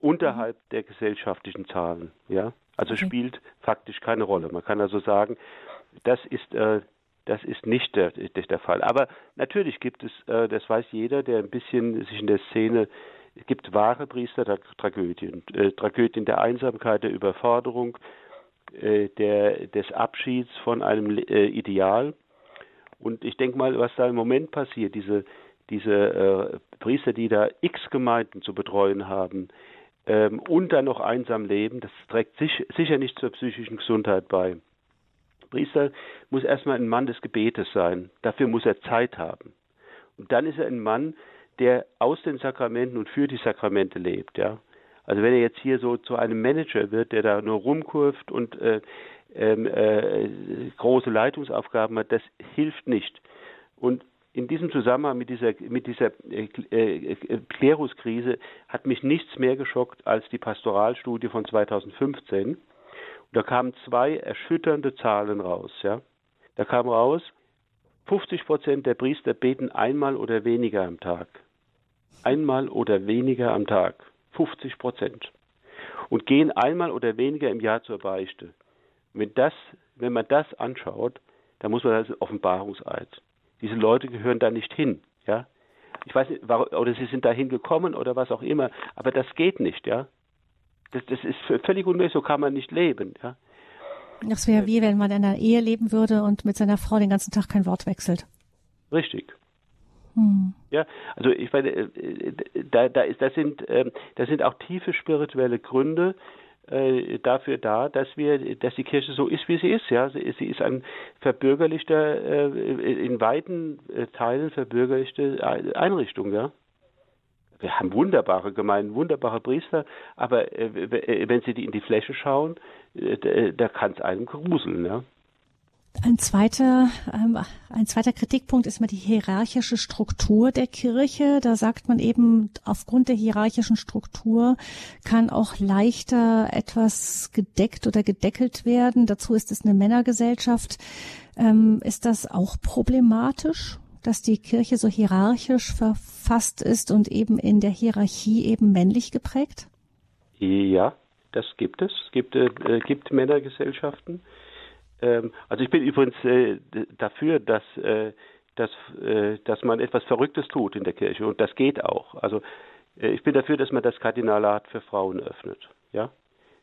unterhalb mhm. der gesellschaftlichen Zahlen, ja. Also okay. spielt faktisch keine Rolle. Man kann also sagen, das ist äh, das ist nicht der, der Fall. Aber natürlich gibt es, äh, das weiß jeder, der ein bisschen sich in der Szene, es gibt wahre Priester-Tragödien. Äh, Tragödien der Einsamkeit, der Überforderung, äh, der, des Abschieds von einem äh, Ideal. Und ich denke mal, was da im Moment passiert, diese, diese äh, Priester, die da x Gemeinden zu betreuen haben, ähm, und dann noch einsam leben, das trägt sich, sicher nicht zur psychischen Gesundheit bei. Priester muss erstmal ein Mann des Gebetes sein. Dafür muss er Zeit haben. Und dann ist er ein Mann, der aus den Sakramenten und für die Sakramente lebt, ja. Also wenn er jetzt hier so zu einem Manager wird, der da nur rumkurft und äh, ähm, äh, große Leitungsaufgaben hat, das hilft nicht. Und in diesem Zusammenhang mit dieser, mit dieser äh, äh, Kleruskrise hat mich nichts mehr geschockt als die Pastoralstudie von 2015. Da kamen zwei erschütternde Zahlen raus. Ja. Da kam raus, 50 Prozent der Priester beten einmal oder weniger am Tag. Einmal oder weniger am Tag. 50 Prozent. Und gehen einmal oder weniger im Jahr zur Beichte. Wenn, das, wenn man das anschaut, dann muss man das Offenbarungseid. Diese Leute gehören da nicht hin. Ja? Ich weiß nicht, oder sie sind dahin gekommen oder was auch immer, aber das geht nicht. Ja? Das, das ist völlig unmöglich, so kann man nicht leben. Ja? Das wäre wie, wenn man in einer Ehe leben würde und mit seiner Frau den ganzen Tag kein Wort wechselt. Richtig. Hm. Ja, also ich meine, äh, da, da ist, das sind, ähm, das sind auch tiefe spirituelle Gründe äh, dafür da, dass wir, dass die Kirche so ist, wie sie ist. Ja, sie, sie ist ein verbürgerlichter, äh, in weiten Teilen verbürgerlichte Einrichtung. Ja wir haben wunderbare Gemeinden, wunderbare Priester, aber äh, wenn Sie die in die Fläche schauen, äh, da kann es einem gruseln. Ja? Ein zweiter, ähm, ein zweiter Kritikpunkt ist mal die hierarchische Struktur der Kirche. Da sagt man eben, aufgrund der hierarchischen Struktur kann auch leichter etwas gedeckt oder gedeckelt werden. Dazu ist es eine Männergesellschaft. Ähm, ist das auch problematisch? Dass die Kirche so hierarchisch verfasst ist und eben in der Hierarchie eben männlich geprägt? Ja, das gibt es. Es gibt, äh, gibt Männergesellschaften. Ähm, also ich bin übrigens äh, dafür, dass, äh, dass, äh, dass man etwas Verrücktes tut in der Kirche und das geht auch. Also äh, ich bin dafür, dass man das Kardinalat für Frauen öffnet. Ja,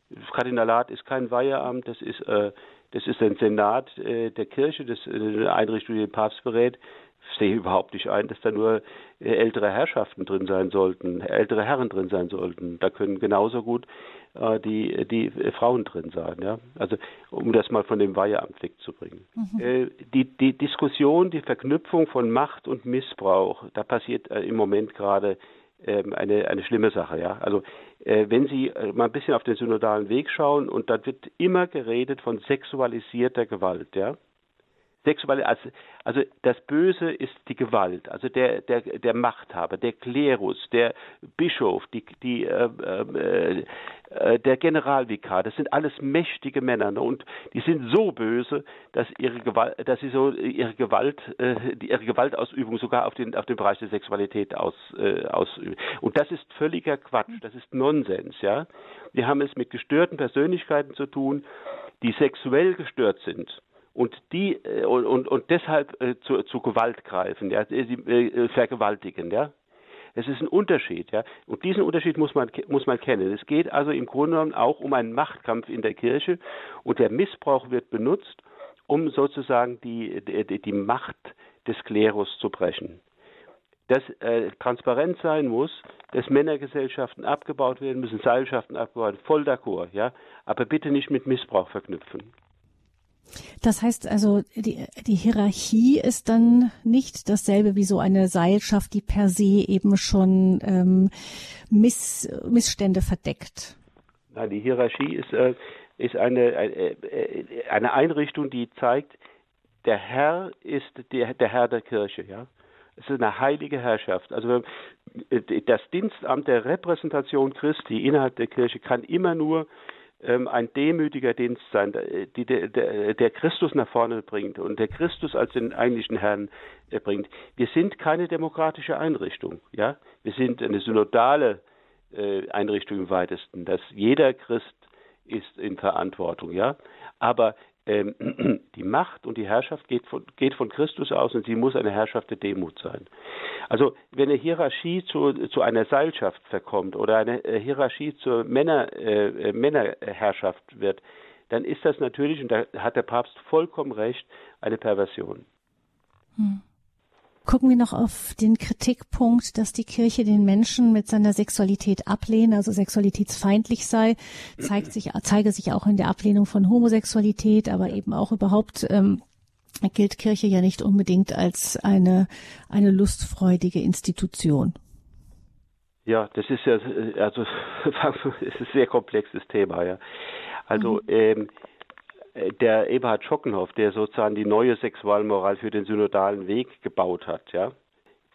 das Kardinalat ist kein Weiheamt, das ist äh, das ist ein Senat der Kirche, das ist eine Einrichtung, die den Papst berät sehe überhaupt nicht ein, dass da nur äh, ältere Herrschaften drin sein sollten, ältere Herren drin sein sollten. Da können genauso gut äh, die, die äh, Frauen drin sein. Ja? Also um das mal von dem Weiheamt wegzubringen. Mhm. Äh, die, die Diskussion, die Verknüpfung von Macht und Missbrauch, da passiert äh, im Moment gerade ähm, eine, eine schlimme Sache. Ja? Also äh, wenn Sie mal ein bisschen auf den synodalen Weg schauen und da wird immer geredet von sexualisierter Gewalt. Ja? Sexuelle, also, also das Böse ist die Gewalt, also der, der, der Machthaber, der Klerus, der Bischof, die, die, äh, äh, äh, der Generalvikar, das sind alles mächtige Männer ne? und die sind so böse, dass ihre Gewalt, dass sie so ihre Gewalt, äh, ihre Gewaltausübung sogar auf den, auf den Bereich der Sexualität aus, äh, ausüben. Und das ist völliger Quatsch, das ist Nonsens, ja. Wir haben es mit gestörten Persönlichkeiten zu tun, die sexuell gestört sind und die äh, und, und, und deshalb äh, zu, zu Gewalt greifen, ja, sie äh, vergewaltigen, ja. Es ist ein Unterschied, ja. Und diesen Unterschied muss man, muss man kennen. Es geht also im Grunde genommen auch um einen Machtkampf in der Kirche und der Missbrauch wird benutzt, um sozusagen die, die, die Macht des Klerus zu brechen. Dass äh, transparent sein muss, dass Männergesellschaften abgebaut werden müssen, Seilschaften abgebaut werden, voll d'accord, ja. Aber bitte nicht mit Missbrauch verknüpfen. Das heißt also, die, die Hierarchie ist dann nicht dasselbe wie so eine Seilschaft, die per se eben schon ähm, Miss, Missstände verdeckt. Nein, die Hierarchie ist, äh, ist eine, äh, eine Einrichtung, die zeigt, der Herr ist der, der Herr der Kirche, ja. Es ist eine heilige Herrschaft. Also äh, das Dienstamt der Repräsentation Christi innerhalb der Kirche kann immer nur ein demütiger Dienst sein, der, der, der, Christus nach vorne bringt und der Christus als den eigentlichen Herrn äh, bringt. Wir sind keine demokratische Einrichtung, ja. Wir sind eine synodale äh, Einrichtung im weitesten, dass jeder Christ ist in Verantwortung, ja. Aber ähm, [CLEARS THROAT] die Macht und die Herrschaft geht von, geht von Christus aus und sie muss eine Herrschaft der Demut sein. Also wenn eine Hierarchie zu, zu einer Seilschaft verkommt oder eine äh, Hierarchie zur Männer, äh, äh, Männerherrschaft wird, dann ist das natürlich, und da hat der Papst vollkommen recht, eine Perversion. Hm. Gucken wir noch auf den Kritikpunkt, dass die Kirche den Menschen mit seiner Sexualität ablehne, also sexualitätsfeindlich sei, zeigt sich, zeige sich auch in der Ablehnung von Homosexualität, aber eben auch überhaupt ähm, gilt Kirche ja nicht unbedingt als eine, eine lustfreudige Institution. Ja, das ist ja, also, [LAUGHS] es ist ein sehr komplexes Thema, ja. Also, mhm. ähm, der Eberhard Schockenhoff, der sozusagen die neue Sexualmoral für den synodalen Weg gebaut hat, ja,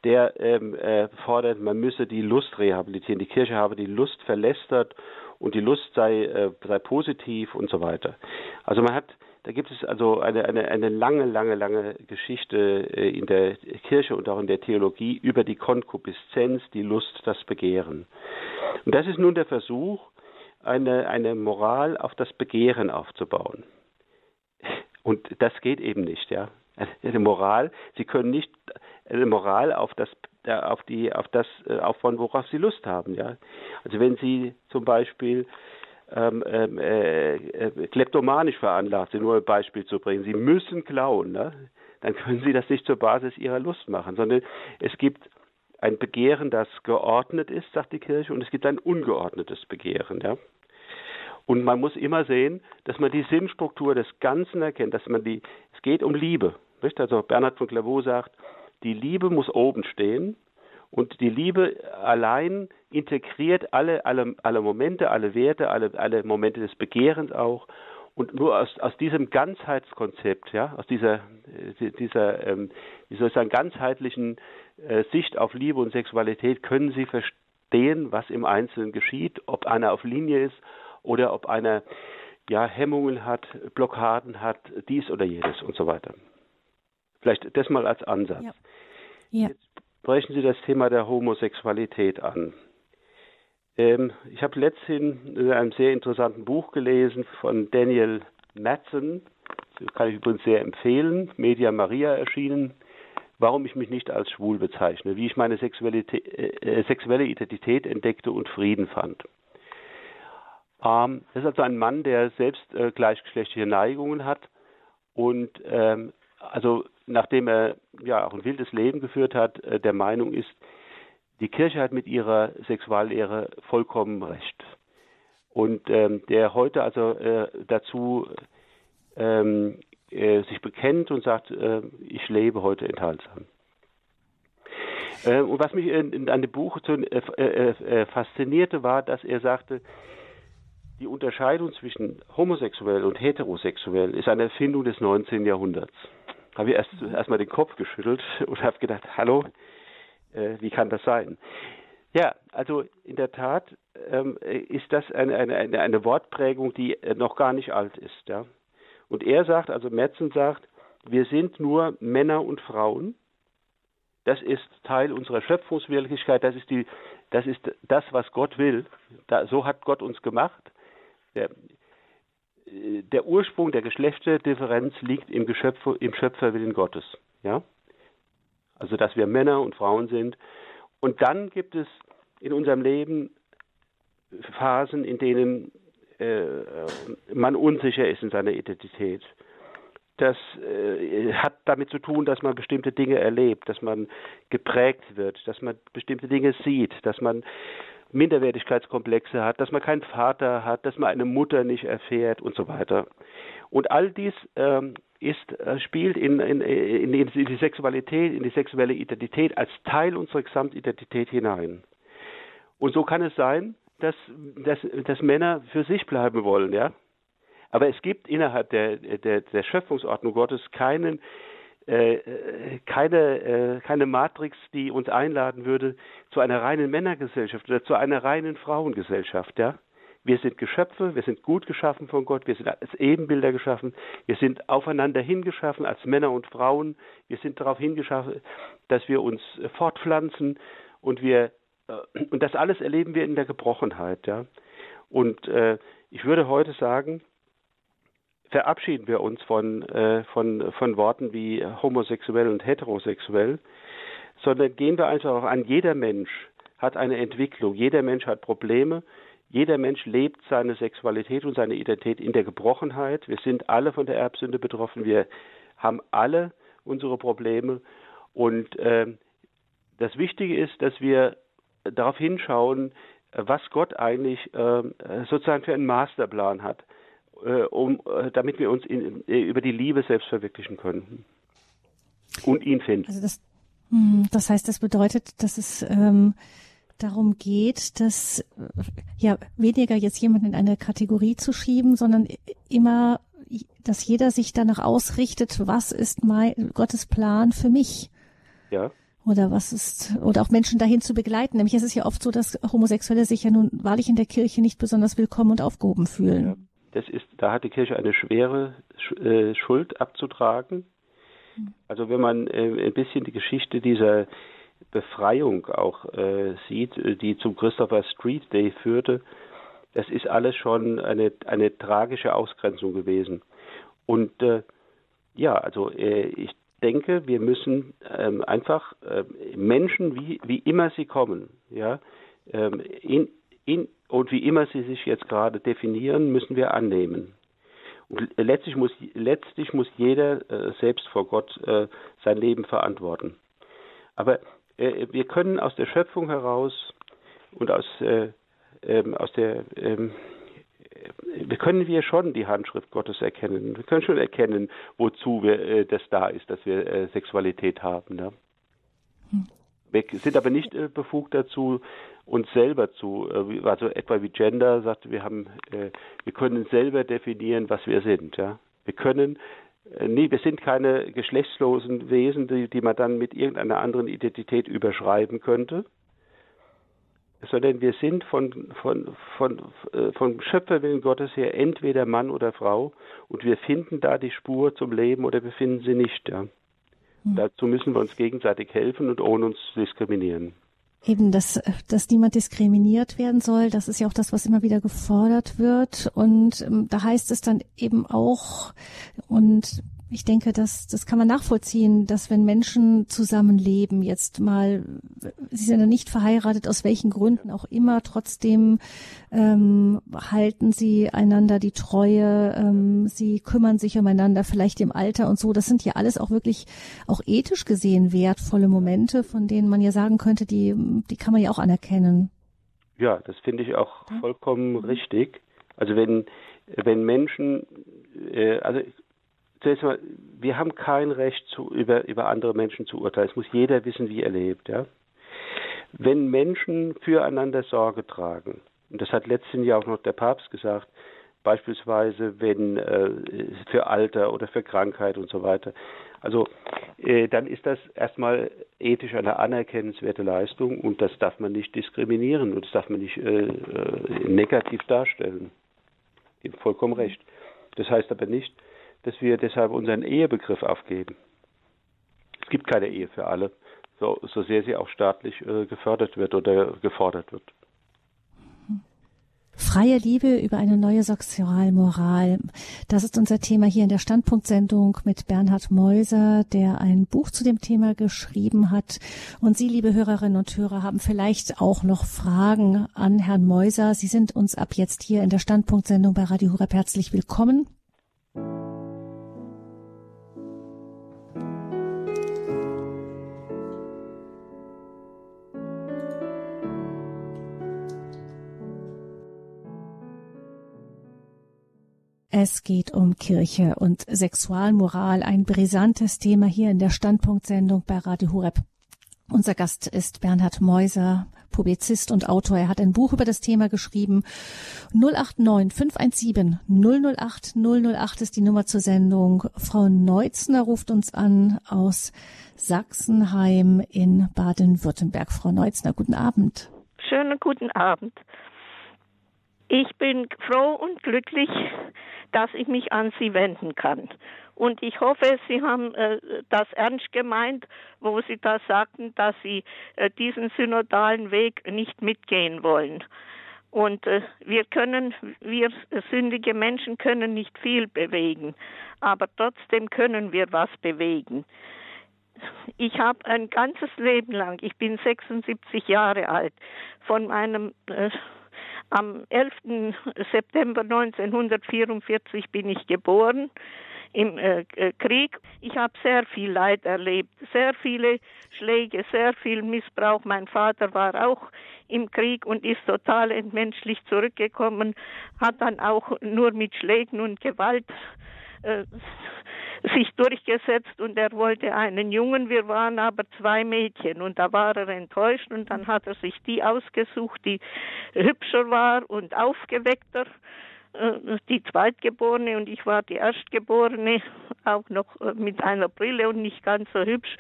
der ähm, äh, fordert, man müsse die Lust rehabilitieren. Die Kirche habe die Lust verlästert und die Lust sei, äh, sei positiv und so weiter. Also man hat, da gibt es also eine, eine, eine lange, lange, lange Geschichte äh, in der Kirche und auch in der Theologie über die Konkupiszenz, die Lust, das Begehren. Und das ist nun der Versuch, eine, eine Moral auf das Begehren aufzubauen. Und das geht eben nicht, ja. Eine Moral, Sie können nicht eine Moral auf das auf die auf das äh, aufbauen, worauf Sie Lust haben, ja. Also wenn Sie zum Beispiel ähm, ähm, äh, äh, kleptomanisch veranlagt sind, nur ein Beispiel zu bringen, Sie müssen klauen, ne? dann können Sie das nicht zur Basis Ihrer Lust machen, sondern es gibt ein Begehren, das geordnet ist, sagt die Kirche, und es gibt ein ungeordnetes Begehren, ja. Und man muss immer sehen, dass man die Sinnstruktur des Ganzen erkennt, dass man die, es geht um Liebe. Nicht? Also Bernhard von Clairvaux sagt, die Liebe muss oben stehen und die Liebe allein integriert alle, alle, alle Momente, alle Werte, alle, alle Momente des Begehrens auch. Und nur aus, aus diesem Ganzheitskonzept, ja, aus dieser, äh, dieser, ähm, wie soll ich sagen, ganzheitlichen äh, Sicht auf Liebe und Sexualität können Sie verstehen, was im Einzelnen geschieht, ob einer auf Linie ist oder ob einer ja, Hemmungen hat, Blockaden hat, dies oder jenes und so weiter. Vielleicht das mal als Ansatz. Ja. Ja. Jetzt brechen Sie das Thema der Homosexualität an. Ähm, ich habe letztens in einem sehr interessanten Buch gelesen von Daniel Madsen, kann ich übrigens sehr empfehlen, Media Maria erschienen, warum ich mich nicht als schwul bezeichne, wie ich meine Sexualität, äh, sexuelle Identität entdeckte und Frieden fand. Ähm, das ist also ein Mann, der selbst äh, gleichgeschlechtliche Neigungen hat und ähm, also nachdem er ja auch ein wildes Leben geführt hat, äh, der Meinung ist, die Kirche hat mit ihrer Sexuallehre vollkommen recht. Und ähm, der heute also äh, dazu ähm, äh, sich bekennt und sagt, äh, ich lebe heute enthaltsam. Äh, und was mich in, an dem Buch zu, äh, faszinierte, war, dass er sagte, die Unterscheidung zwischen homosexuell und heterosexuell ist eine Erfindung des 19. Jahrhunderts. Habe ich erst erstmal den Kopf geschüttelt [LAUGHS] und habe gedacht, hallo, äh, wie kann das sein? Ja, also in der Tat ähm, ist das eine, eine, eine, eine, Wortprägung, die äh, noch gar nicht alt ist. Ja? Und er sagt, also Metzen sagt, wir sind nur Männer und Frauen. Das ist Teil unserer Schöpfungswirklichkeit. Das ist, die, das, ist das, was Gott will. Da, so hat Gott uns gemacht. Der, der Ursprung der Geschlechterdifferenz liegt im, Geschöpf, im Schöpferwillen Gottes. Ja? Also, dass wir Männer und Frauen sind. Und dann gibt es in unserem Leben Phasen, in denen äh, man unsicher ist in seiner Identität. Das äh, hat damit zu tun, dass man bestimmte Dinge erlebt, dass man geprägt wird, dass man bestimmte Dinge sieht, dass man Minderwertigkeitskomplexe hat, dass man keinen Vater hat, dass man eine Mutter nicht erfährt und so weiter. Und all dies ähm, ist, äh, spielt in, in, in, in, die Sexualität, in die sexuelle Identität als Teil unserer Gesamtidentität hinein. Und so kann es sein, dass, dass, dass Männer für sich bleiben wollen, ja. Aber es gibt innerhalb der, der, der Schöpfungsordnung Gottes keinen keine, äh, keine Matrix, die uns einladen würde zu einer reinen Männergesellschaft oder zu einer reinen Frauengesellschaft. Ja? Wir sind Geschöpfe, wir sind gut geschaffen von Gott, wir sind als Ebenbilder geschaffen, wir sind aufeinander hingeschaffen als Männer und Frauen, wir sind darauf hingeschaffen, dass wir uns fortpflanzen und wir äh, und das alles erleben wir in der Gebrochenheit. Ja? Und äh, ich würde heute sagen, verabschieden wir uns von, äh, von, von Worten wie homosexuell und heterosexuell, sondern gehen wir einfach auch an, jeder Mensch hat eine Entwicklung, jeder Mensch hat Probleme, jeder Mensch lebt seine Sexualität und seine Identität in der Gebrochenheit. Wir sind alle von der Erbsünde betroffen, wir haben alle unsere Probleme und äh, das Wichtige ist, dass wir darauf hinschauen, was Gott eigentlich äh, sozusagen für einen Masterplan hat um, äh, damit wir uns in, äh, über die Liebe selbst verwirklichen können und ihn finden. Also das, hm, das heißt, das bedeutet, dass es ähm, darum geht, dass ja weniger jetzt jemanden in eine Kategorie zu schieben, sondern immer, dass jeder sich danach ausrichtet, was ist mein Gottes Plan für mich. Ja. Oder was ist, oder auch Menschen dahin zu begleiten. Nämlich es ist ja oft so, dass Homosexuelle sich ja nun wahrlich in der Kirche nicht besonders willkommen und aufgehoben fühlen. Das ist, da hat die Kirche eine schwere äh, Schuld abzutragen. Hm. Also wenn man äh, ein bisschen die Geschichte dieser Befreiung auch äh, sieht, die zum Christopher Street Day führte, das ist alles schon eine, eine tragische Ausgrenzung gewesen. Und äh, ja, also äh, ich denke, wir müssen ähm, einfach äh, Menschen, wie, wie immer sie kommen, ja, ähm, in, in, und wie immer sie sich jetzt gerade definieren, müssen wir annehmen. Und letztlich muss, letztlich muss jeder äh, selbst vor Gott äh, sein Leben verantworten. Aber äh, wir können aus der Schöpfung heraus und aus, äh, ähm, aus der ähm, wir können wir schon die Handschrift Gottes erkennen. Wir können schon erkennen, wozu wir, äh, das da ist, dass wir äh, Sexualität haben. Ne? Wir sind aber nicht äh, befugt dazu, uns selber zu, äh, also etwa wie Gender sagt, wir haben, äh, wir können selber definieren, was wir sind. Ja? Wir können äh, Nee, wir sind keine geschlechtslosen Wesen, die, die man dann mit irgendeiner anderen Identität überschreiben könnte, sondern wir sind von, von, von, äh, vom Schöpferwillen Gottes her entweder Mann oder Frau und wir finden da die Spur zum Leben oder wir finden sie nicht. Ja. Mhm. Dazu müssen wir uns gegenseitig helfen und ohne uns diskriminieren. Eben, dass, dass niemand diskriminiert werden soll, das ist ja auch das, was immer wieder gefordert wird. Und ähm, da heißt es dann eben auch, und ich denke, dass das kann man nachvollziehen, dass wenn Menschen zusammenleben, jetzt mal, sie sind ja nicht verheiratet, aus welchen Gründen auch immer, trotzdem ähm, halten sie einander die Treue, ähm, sie kümmern sich umeinander, vielleicht im Alter und so. Das sind ja alles auch wirklich auch ethisch gesehen wertvolle Momente, von denen man ja sagen könnte, die, die kann man ja auch anerkennen. Ja, das finde ich auch vollkommen richtig. Also wenn wenn Menschen, äh, also zuerst mal, wir haben kein Recht zu, über, über andere Menschen zu urteilen. Es muss jeder wissen, wie er lebt. Ja? Wenn Menschen füreinander Sorge tragen, und das hat letzten Jahr auch noch der Papst gesagt, beispielsweise wenn äh, für Alter oder für Krankheit und so weiter. Also äh, dann ist das erstmal ethisch eine anerkennenswerte Leistung und das darf man nicht diskriminieren und das darf man nicht äh, äh negativ darstellen. Vollkommen recht. Das heißt aber nicht, dass wir deshalb unseren Ehebegriff aufgeben. Es gibt keine Ehe für alle, so, so sehr sie auch staatlich äh, gefördert wird oder gefordert wird. Freie Liebe über eine neue Sexualmoral. Das ist unser Thema hier in der Standpunktsendung mit Bernhard Meuser, der ein Buch zu dem Thema geschrieben hat. Und Sie, liebe Hörerinnen und Hörer, haben vielleicht auch noch Fragen an Herrn Meuser. Sie sind uns ab jetzt hier in der Standpunktsendung bei Radio Horeb herzlich willkommen. Es geht um Kirche und Sexualmoral, ein brisantes Thema hier in der Standpunktsendung bei Radio Hureb. Unser Gast ist Bernhard Meuser, Publizist und Autor. Er hat ein Buch über das Thema geschrieben. 089 517 008 008 ist die Nummer zur Sendung. Frau Neutzner ruft uns an aus Sachsenheim in Baden-Württemberg. Frau Neutzner, guten Abend. Schönen guten Abend. Ich bin froh und glücklich, dass ich mich an Sie wenden kann. Und ich hoffe, Sie haben äh, das ernst gemeint, wo Sie da sagten, dass Sie äh, diesen synodalen Weg nicht mitgehen wollen. Und äh, wir können, wir sündige Menschen können nicht viel bewegen, aber trotzdem können wir was bewegen. Ich habe ein ganzes Leben lang, ich bin 76 Jahre alt, von meinem äh, am 11. September 1944 bin ich geboren im äh, äh Krieg. Ich habe sehr viel Leid erlebt, sehr viele Schläge, sehr viel Missbrauch. Mein Vater war auch im Krieg und ist total entmenschlich zurückgekommen, hat dann auch nur mit Schlägen und Gewalt äh, sich durchgesetzt und er wollte einen Jungen, wir waren aber zwei Mädchen und da war er enttäuscht und dann hat er sich die ausgesucht, die hübscher war und aufgeweckter die Zweitgeborene und ich war die Erstgeborene, auch noch äh, mit einer Brille und nicht ganz so hübsch.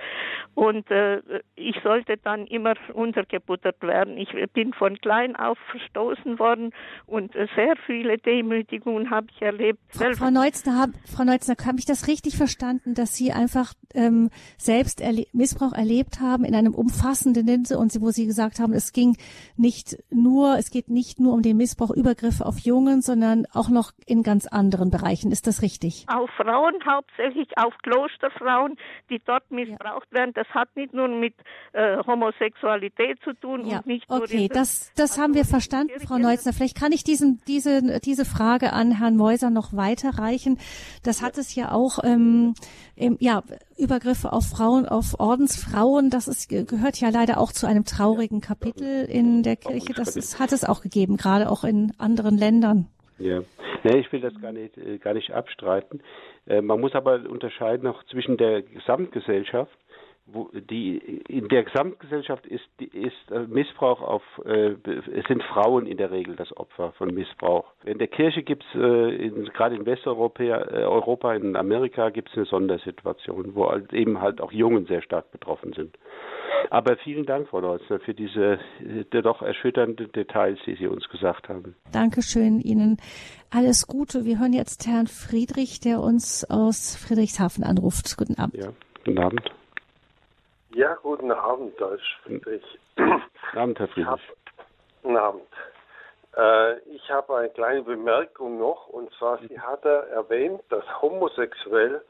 Und äh, ich sollte dann immer untergebuttert werden. Ich bin von klein auf verstoßen worden und äh, sehr viele Demütigungen habe ich erlebt. Frau, Frau Neutzner, hab, Frau habe ich das richtig verstanden, dass Sie einfach ähm, selbst erle Missbrauch erlebt haben in einem umfassenden Linse und wo Sie gesagt haben, es ging nicht nur, es geht nicht nur um den Missbrauch, Übergriffe auf Jungen, sondern auch noch in ganz anderen Bereichen. Ist das richtig? Auf Frauen, hauptsächlich auf Klosterfrauen, die dort missbraucht ja. werden. Das hat nicht nur mit äh, Homosexualität zu tun ja. und nicht okay, nur das, das also haben wir verstanden, Frau Neutzner. Vielleicht kann ich diesen, diese, diese Frage an Herrn Meuser noch weiterreichen. Das hat es ja auch, ähm, im, ja, Übergriffe auf Frauen, auf Ordensfrauen. Das ist, gehört ja leider auch zu einem traurigen Kapitel in der Kirche. Das ist, hat es auch gegeben, gerade auch in anderen Ländern. Ja, nee, ich will das gar nicht, äh, gar nicht abstreiten. Äh, man muss aber unterscheiden noch zwischen der Gesamtgesellschaft, wo die in der Gesamtgesellschaft ist ist äh, Missbrauch auf äh, es sind Frauen in der Regel das Opfer von Missbrauch. In der Kirche gibt es äh, gerade in Westeuropa, äh, Europa, in Amerika gibt es eine Sondersituation, wo halt eben halt auch Jungen sehr stark betroffen sind. Aber vielen Dank, Frau Leutzner, für diese äh, doch erschütternden Details, die Sie uns gesagt haben. Dankeschön Ihnen. Alles Gute. Wir hören jetzt Herrn Friedrich, der uns aus Friedrichshafen anruft. Guten Abend. Ja, guten Abend. Ja, guten Abend, ist Friedrich. Guten Abend, Herr Friedrich. guten Abend. Äh, ich habe eine kleine Bemerkung noch, und zwar, Sie hatte erwähnt, dass homosexuell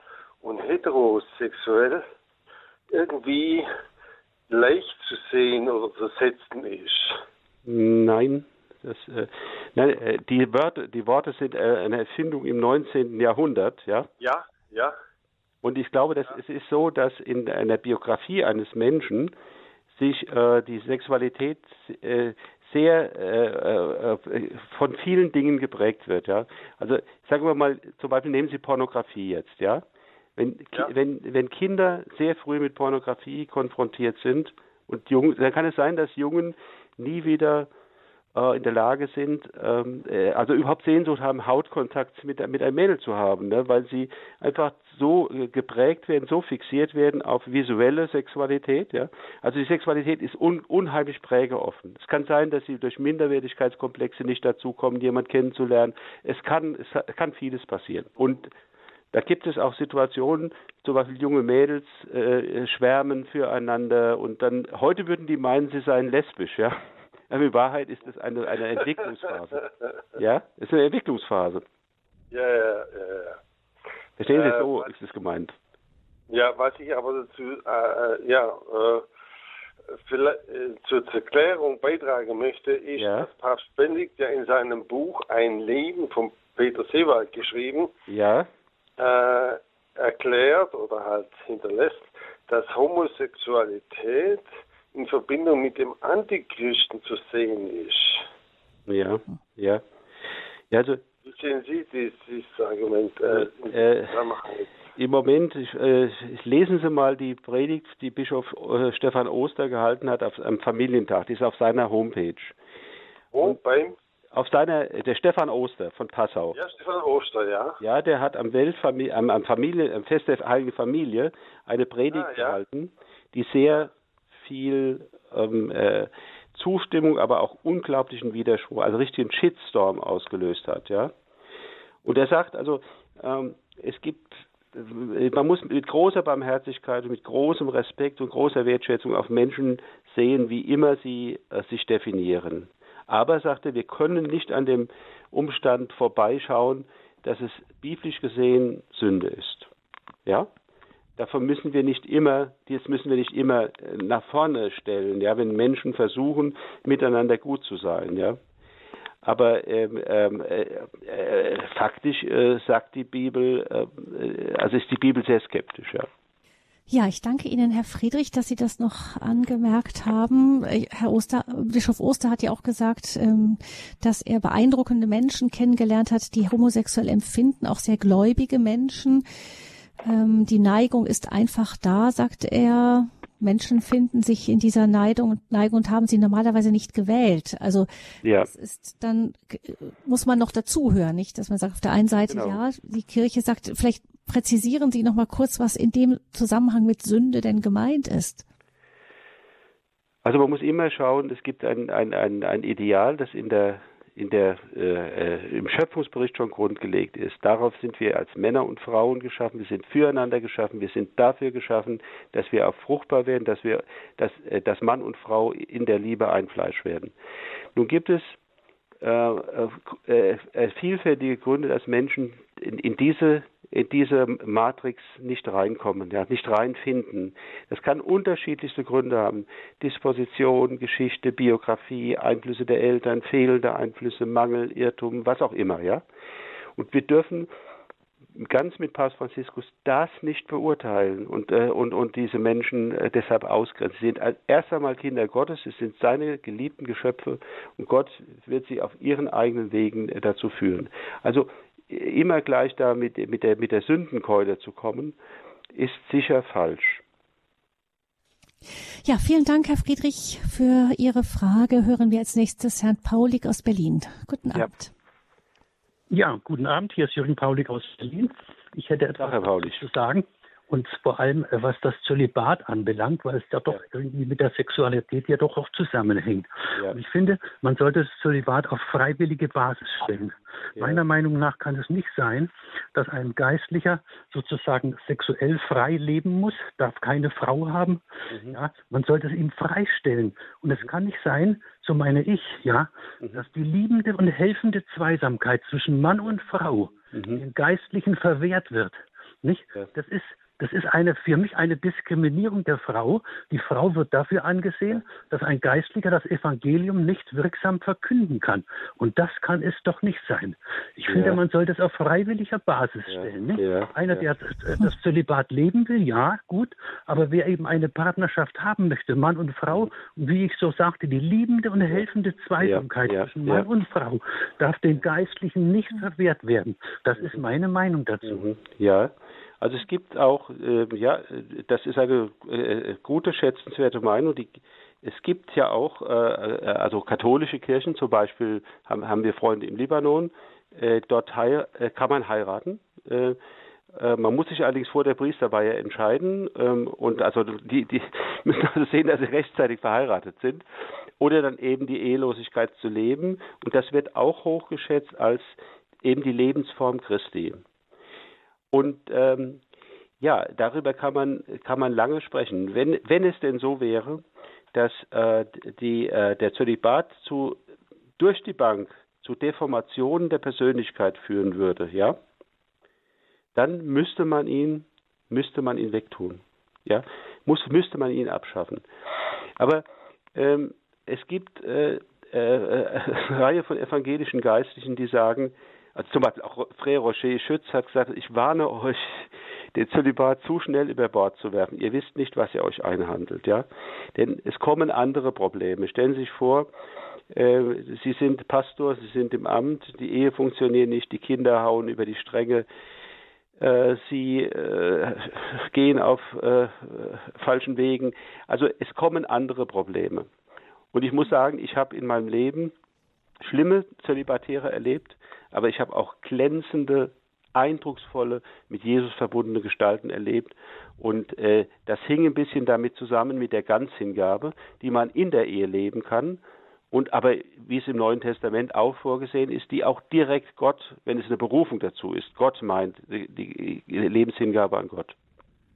und heterosexuell irgendwie leicht zu sehen oder zu setzen ist. Nein, das, äh, nein, äh, die, Wörter, die Worte sind äh, eine Erfindung im 19. Jahrhundert, ja? Ja, ja. Und ich glaube, dass es ist so, dass in einer Biografie eines Menschen sich äh, die Sexualität äh, sehr äh, äh, von vielen Dingen geprägt wird, ja. Also sagen wir mal, zum Beispiel nehmen Sie Pornografie jetzt, ja. Wenn, ja. wenn, wenn Kinder sehr früh mit Pornografie konfrontiert sind und Jungen, dann kann es sein, dass Jungen nie wieder äh, in der Lage sind, ähm, äh, also überhaupt Sehnsucht haben, Hautkontakt mit, mit einem Mädel zu haben, ne? weil sie einfach so äh, geprägt werden, so fixiert werden auf visuelle Sexualität. Ja? Also die Sexualität ist un, unheimlich prägeoffen. Es kann sein, dass sie durch Minderwertigkeitskomplexe nicht dazu kommen, jemand kennenzulernen. Es kann, es kann vieles passieren. Und da gibt es auch Situationen, zum Beispiel junge Mädels äh, schwärmen füreinander und dann, heute würden die meinen, sie seien lesbisch, ja. Aber in Wahrheit ist es eine, eine Entwicklungsphase. [LAUGHS] Ja, es ist eine Entwicklungsphase. Ja, ja, ja. ja. Verstehen Sie, äh, so ist es gemeint. Ja, was ich aber dazu, äh, ja, äh, äh, zur Erklärung beitragen möchte, ist, ja. dass Papst Benedikt ja in seinem Buch Ein Leben von Peter Seewald geschrieben. Ja äh, erklärt oder halt hinterlässt, dass Homosexualität in Verbindung mit dem Antichristen zu sehen ist. Ja, ja. ja also, Wie sehen Sie dieses, Argument? Äh, äh, Im Moment, äh, lesen Sie mal die Predigt, die Bischof äh, Stefan Oster gehalten hat auf, am Familientag. Die ist auf seiner Homepage. Wo? beim? auf seiner, der Stefan Oster von Passau. Ja, Stefan Oster, ja. Ja, der hat am Weltfamilie, am, am Familie, am Fest der Heiligen Familie eine Predigt ah, ja. gehalten, die sehr viel ähm, äh, Zustimmung, aber auch unglaublichen Widerspruch, also richtigen Shitstorm ausgelöst hat, ja. Und er sagt also, ähm, es gibt man muss mit großer Barmherzigkeit und mit großem Respekt und großer Wertschätzung auf Menschen sehen, wie immer sie äh, sich definieren. Aber, sagte, wir können nicht an dem Umstand vorbeischauen, dass es biblisch gesehen Sünde ist. Ja? Davon müssen wir nicht immer, das müssen wir nicht immer äh, nach vorne stellen, ja, wenn Menschen versuchen, miteinander gut zu sein, ja. Aber ähm, ähm, äh, äh, faktisch äh, sagt die Bibel, äh, also ist die Bibel sehr skeptisch, ja. Ja, ich danke Ihnen, Herr Friedrich, dass Sie das noch angemerkt haben. Äh, Herr Oster, Bischof Oster hat ja auch gesagt, ähm, dass er beeindruckende Menschen kennengelernt hat, die homosexuell empfinden, auch sehr gläubige Menschen. Ähm, die Neigung ist einfach da, sagt er. Menschen finden sich in dieser Neigung, Neigung und haben sie normalerweise nicht gewählt. Also ja. das ist dann muss man noch dazuhören, nicht, dass man sagt auf der einen Seite genau. ja, die Kirche sagt, vielleicht präzisieren Sie noch mal kurz, was in dem Zusammenhang mit Sünde denn gemeint ist. Also man muss immer schauen, es gibt ein, ein, ein, ein Ideal, das in der in der, äh, äh, im Schöpfungsbericht schon grundgelegt ist. Darauf sind wir als Männer und Frauen geschaffen, wir sind füreinander geschaffen, wir sind dafür geschaffen, dass wir auch fruchtbar werden, dass wir, dass, äh, dass Mann und Frau in der Liebe ein Fleisch werden. Nun gibt es äh, äh, äh, vielfältige Gründe, dass Menschen in, in diese in diese Matrix nicht reinkommen, ja, nicht reinfinden. Das kann unterschiedlichste Gründe haben. Disposition, Geschichte, Biografie, Einflüsse der Eltern, fehlende Einflüsse, Mangel, Irrtum, was auch immer, ja. Und wir dürfen ganz mit Papst Franziskus das nicht beurteilen und, äh, und, und diese Menschen äh, deshalb ausgrenzen. Sie sind erst einmal Kinder Gottes, es sind seine geliebten Geschöpfe und Gott wird sie auf ihren eigenen Wegen äh, dazu führen. Also immer gleich da mit, mit, der, mit der Sündenkeule zu kommen, ist sicher falsch. Ja, vielen Dank, Herr Friedrich, für Ihre Frage. Hören wir als nächstes Herrn Paulik aus Berlin. Guten Abend. Ja, ja guten Abend. Hier ist Jürgen Paulik aus Berlin. Ich hätte etwas zu sagen. Und vor allem, äh, was das Zölibat anbelangt, weil es ja doch irgendwie mit der Sexualität ja doch auch zusammenhängt. Ja. Und ich finde, man sollte das Zölibat auf freiwillige Basis stellen. Ja. Meiner Meinung nach kann es nicht sein, dass ein Geistlicher sozusagen sexuell frei leben muss, darf keine Frau haben. Mhm. Ja, man sollte es ihm freistellen. Und es kann nicht sein, so meine ich, ja, mhm. dass die liebende und helfende Zweisamkeit zwischen Mann und Frau mhm. den Geistlichen verwehrt wird. Nicht? Das ist das ist eine, für mich eine Diskriminierung der Frau. Die Frau wird dafür angesehen, dass ein Geistlicher das Evangelium nicht wirksam verkünden kann. Und das kann es doch nicht sein. Ich ja. finde, man sollte es auf freiwilliger Basis stellen. Nicht? Ja. Einer, der das Zölibat leben will, ja, gut. Aber wer eben eine Partnerschaft haben möchte, Mann und Frau, wie ich so sagte, die liebende und helfende Zweisamkeit zwischen Mann und Frau, darf den Geistlichen nicht verwehrt werden. Das ist meine Meinung dazu. Mhm. Ja. Also es gibt auch, äh, ja, das ist eine äh, gute, schätzenswerte Meinung. Die, es gibt ja auch, äh, äh also katholische Kirchen, zum Beispiel haben, haben wir Freunde im Libanon, äh, dort äh, kann man heiraten. man muss sich allerdings vor der Priesterweihe entscheiden ähm, und also die, die [LAUGHS] müssen also sehen, dass sie rechtzeitig verheiratet sind oder dann eben die Ehelosigkeit zu leben und das wird auch hochgeschätzt als eben die Lebensform Christi. Und ähm, ja, darüber kann man, kann man lange sprechen. Wenn, wenn es denn so wäre, dass äh, die, äh, der Zölibat zu, durch die Bank zu Deformationen der Persönlichkeit führen würde, ja, dann müsste man ihn, müsste man ihn wegtun. Ja, muss, müsste man ihn abschaffen. Aber ähm, es gibt äh, äh, äh eine [LAUGHS] Reihe von evangelischen Geistlichen, die sagen, also zum Beispiel auch Frère Rocher Schütz hat gesagt, ich warne euch, [LAUGHS] den Zölibat zu schnell über Bord zu werfen. Ihr wisst nicht, was ihr euch einhandelt, ja. Denn es kommen andere Probleme. Stellen Sie sich vor, äh, Sie sind Pastor, Sie sind im Amt, die Ehe funktioniert nicht, die Kinder hauen über die Stränge, äh, Sie äh, [LAUGHS] gehen auf äh, falschen Wegen. Also es kommen andere Probleme. Und ich muss sagen, ich habe in meinem Leben schlimme Zölibatäre erlebt, aber ich habe auch glänzende, eindrucksvolle, mit Jesus verbundene Gestalten erlebt. Und äh, das hing ein bisschen damit zusammen mit der Ganzhingabe, die man in der Ehe leben kann. Und aber wie es im Neuen Testament auch vorgesehen ist, die auch direkt Gott, wenn es eine Berufung dazu ist, Gott meint, die, die Lebenshingabe an Gott.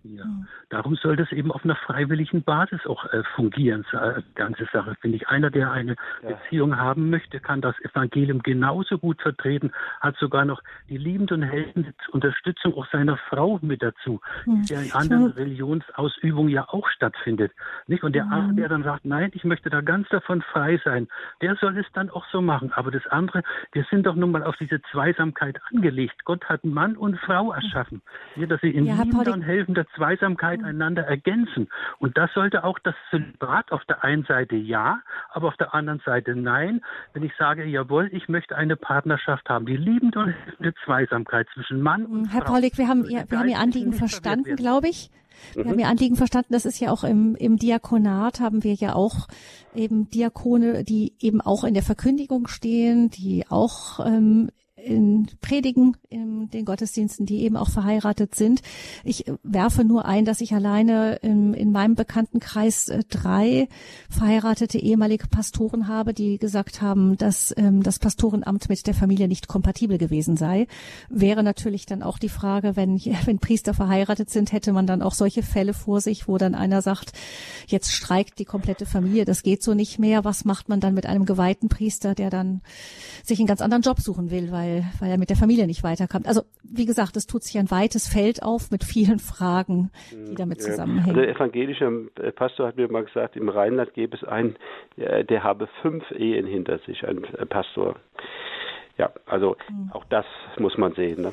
Ja, mhm. darum soll das eben auf einer freiwilligen Basis auch äh, fungieren, äh, die ganze Sache, finde ich. Einer, der eine ja. Beziehung haben möchte, kann das Evangelium genauso gut vertreten, hat sogar noch die liebende und helfende Unterstützung auch seiner Frau mit dazu, mhm. die ja in anderen Religionsausübungen ja auch stattfindet. Nicht? Und der mhm. andere, der dann sagt, nein, ich möchte da ganz davon frei sein, der soll es dann auch so machen. Aber das andere, wir sind doch nun mal auf diese Zweisamkeit angelegt. Gott hat Mann und Frau erschaffen, ja, dass sie in ja, liebender und helfender Zweisamkeit einander ergänzen. Und das sollte auch das Zölibat auf der einen Seite ja, aber auf der anderen Seite nein. Wenn ich sage, jawohl, ich möchte eine Partnerschaft haben, die liebende und helfende Zweisamkeit zwischen Mann und Herr Frau. Herr Paulik, wir haben Ihr, wir haben Ihr Anliegen verstanden, glaube ich. Wir mhm. haben Ihr Anliegen verstanden. Das ist ja auch im, im Diakonat haben wir ja auch eben Diakone, die eben auch in der Verkündigung stehen, die auch ähm, in Predigen in den Gottesdiensten, die eben auch verheiratet sind. Ich werfe nur ein, dass ich alleine in, in meinem Bekanntenkreis äh, drei verheiratete ehemalige Pastoren habe, die gesagt haben, dass ähm, das Pastorenamt mit der Familie nicht kompatibel gewesen sei. Wäre natürlich dann auch die Frage, wenn, [LAUGHS] wenn Priester verheiratet sind, hätte man dann auch solche Fälle vor sich, wo dann einer sagt, jetzt streikt die komplette Familie, das geht so nicht mehr. Was macht man dann mit einem geweihten Priester, der dann sich einen ganz anderen Job suchen will, weil weil, weil er mit der Familie nicht weiterkommt. Also wie gesagt, es tut sich ein weites Feld auf mit vielen Fragen, die damit zusammenhängen. Also der evangelische äh, Pastor hat mir mal gesagt, im Rheinland gäbe es einen, äh, der habe fünf Ehen hinter sich, ein Pastor. Ja, also hm. auch das muss man sehen. Ne?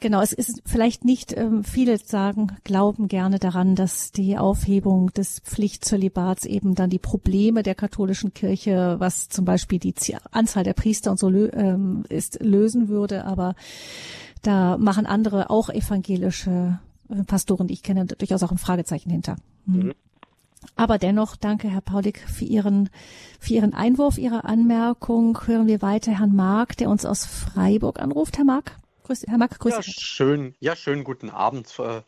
Genau, es ist vielleicht nicht, ähm, viele sagen, glauben gerne daran, dass die Aufhebung des Pflichtzölibats eben dann die Probleme der katholischen Kirche, was zum Beispiel die Anzahl der Priester und so ähm, ist, lösen würde. Aber da machen andere, auch evangelische äh, Pastoren, die ich kenne, durchaus auch ein Fragezeichen hinter. Hm. Mhm. Aber dennoch, danke Herr Paulik für Ihren, für Ihren Einwurf, Ihre Anmerkung. Hören wir weiter Herrn Mark, der uns aus Freiburg anruft. Herr Mark? Grüß, Herr Mack, grüß ja, schön, ja, schönen guten Abend, äh,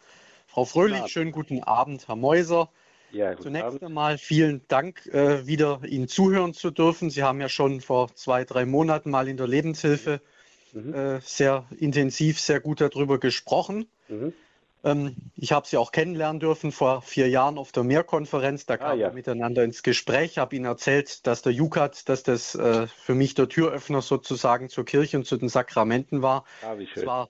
Frau Fröhlich, schönen guten Abend, Herr Mäuser. Ja, Zunächst Abend. einmal vielen Dank, äh, wieder Ihnen zuhören zu dürfen. Sie haben ja schon vor zwei, drei Monaten mal in der Lebenshilfe mhm. äh, sehr intensiv, sehr gut darüber gesprochen. Mhm. Ähm, ich habe Sie auch kennenlernen dürfen vor vier Jahren auf der Mehrkonferenz. Da ah, kamen ah, ja. wir miteinander ins Gespräch. Ich habe Ihnen erzählt, dass der Jukat, dass das äh, für mich der Türöffner sozusagen zur Kirche und zu den Sakramenten war. Ah, wie schön. Es war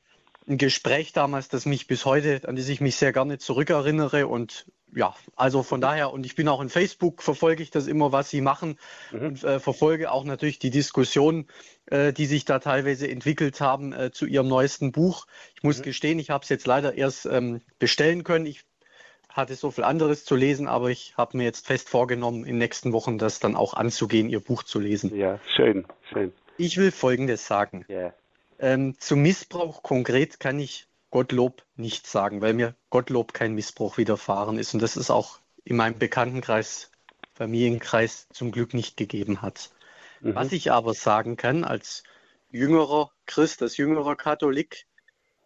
ein Gespräch damals, das mich bis heute, an das ich mich sehr gerne zurückerinnere und ja, also von daher, und ich bin auch in Facebook, verfolge ich das immer, was sie machen mhm. und äh, verfolge auch natürlich die Diskussionen, äh, die sich da teilweise entwickelt haben äh, zu ihrem neuesten Buch. Ich muss mhm. gestehen, ich habe es jetzt leider erst ähm, bestellen können. Ich hatte so viel anderes zu lesen, aber ich habe mir jetzt fest vorgenommen, in den nächsten Wochen das dann auch anzugehen, ihr Buch zu lesen. Ja, schön, schön. Ich will Folgendes sagen. Yeah. Ähm, zum Missbrauch konkret kann ich Gottlob nicht sagen, weil mir Gottlob kein Missbrauch widerfahren ist. Und das ist auch in meinem Bekanntenkreis, Familienkreis zum Glück nicht gegeben hat. Mhm. Was ich aber sagen kann, als jüngerer Christ, als jüngerer Katholik,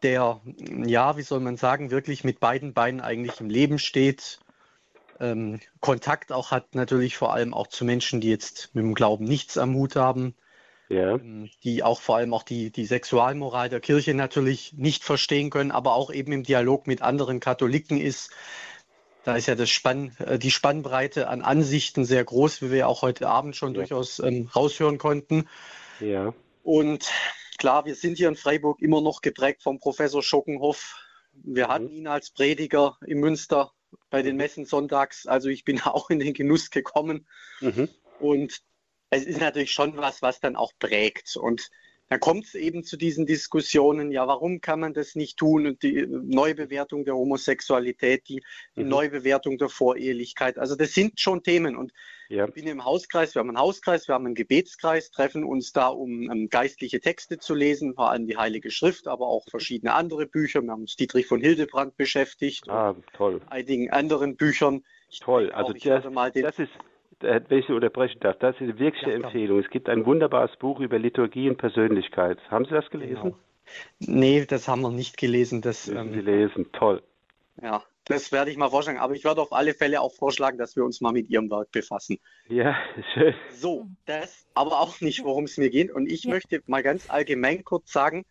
der, ja, wie soll man sagen, wirklich mit beiden Beinen eigentlich im Leben steht, ähm, Kontakt auch hat, natürlich vor allem auch zu Menschen, die jetzt mit dem Glauben nichts am Hut haben, ja. Ähm, die auch vor allem auch die, die Sexualmoral der Kirche natürlich nicht verstehen können, aber auch eben im Dialog mit anderen Katholiken ist. Da ist ja das Spann, äh, die Spannbreite an Ansichten sehr groß, wie wir auch heute Abend schon ja. durchaus ähm, raushören konnten. Ja. Und klar, wir sind hier in Freiburg immer noch geprägt vom Professor Schockenhoff. Wir mhm. hatten ihn als Prediger in Münster bei den mhm. Messen sonntags. Also ich bin [LAUGHS] auch in den Genuss gekommen. Mhm. Und es ist natürlich schon was, was dann auch prägt. Und dann kommt es eben zu diesen Diskussionen, ja, warum kann man das nicht tun? Und die Neubewertung der Homosexualität, die, die mhm. Neubewertung der Vorehelichkeit. Also das sind schon Themen. Und ja. ich bin im Hauskreis, wir haben einen Hauskreis, wir haben einen Gebetskreis, treffen uns da, um um geistliche Texte zu lesen, vor allem die Heilige Schrift, aber auch verschiedene andere Bücher. Wir haben uns Dietrich von Hildebrand beschäftigt. Ah, toll. Einigen anderen Büchern. Ich toll, also auch, das, das ist äh, wenn ich Sie unterbrechen darf, das ist eine wirkliche ja, Empfehlung. Es gibt ein wunderbares Buch über Liturgie und Persönlichkeit. Haben Sie das gelesen? Genau. Nee, das haben wir nicht gelesen. Das, Müssen ähm, Sie lesen, toll. Ja, das werde ich mal vorschlagen. Aber ich werde auf alle Fälle auch vorschlagen, dass wir uns mal mit Ihrem Werk befassen. Ja, [LAUGHS] schön. So, das aber auch nicht, worum es mir geht. Und ich ja. möchte mal ganz allgemein kurz sagen,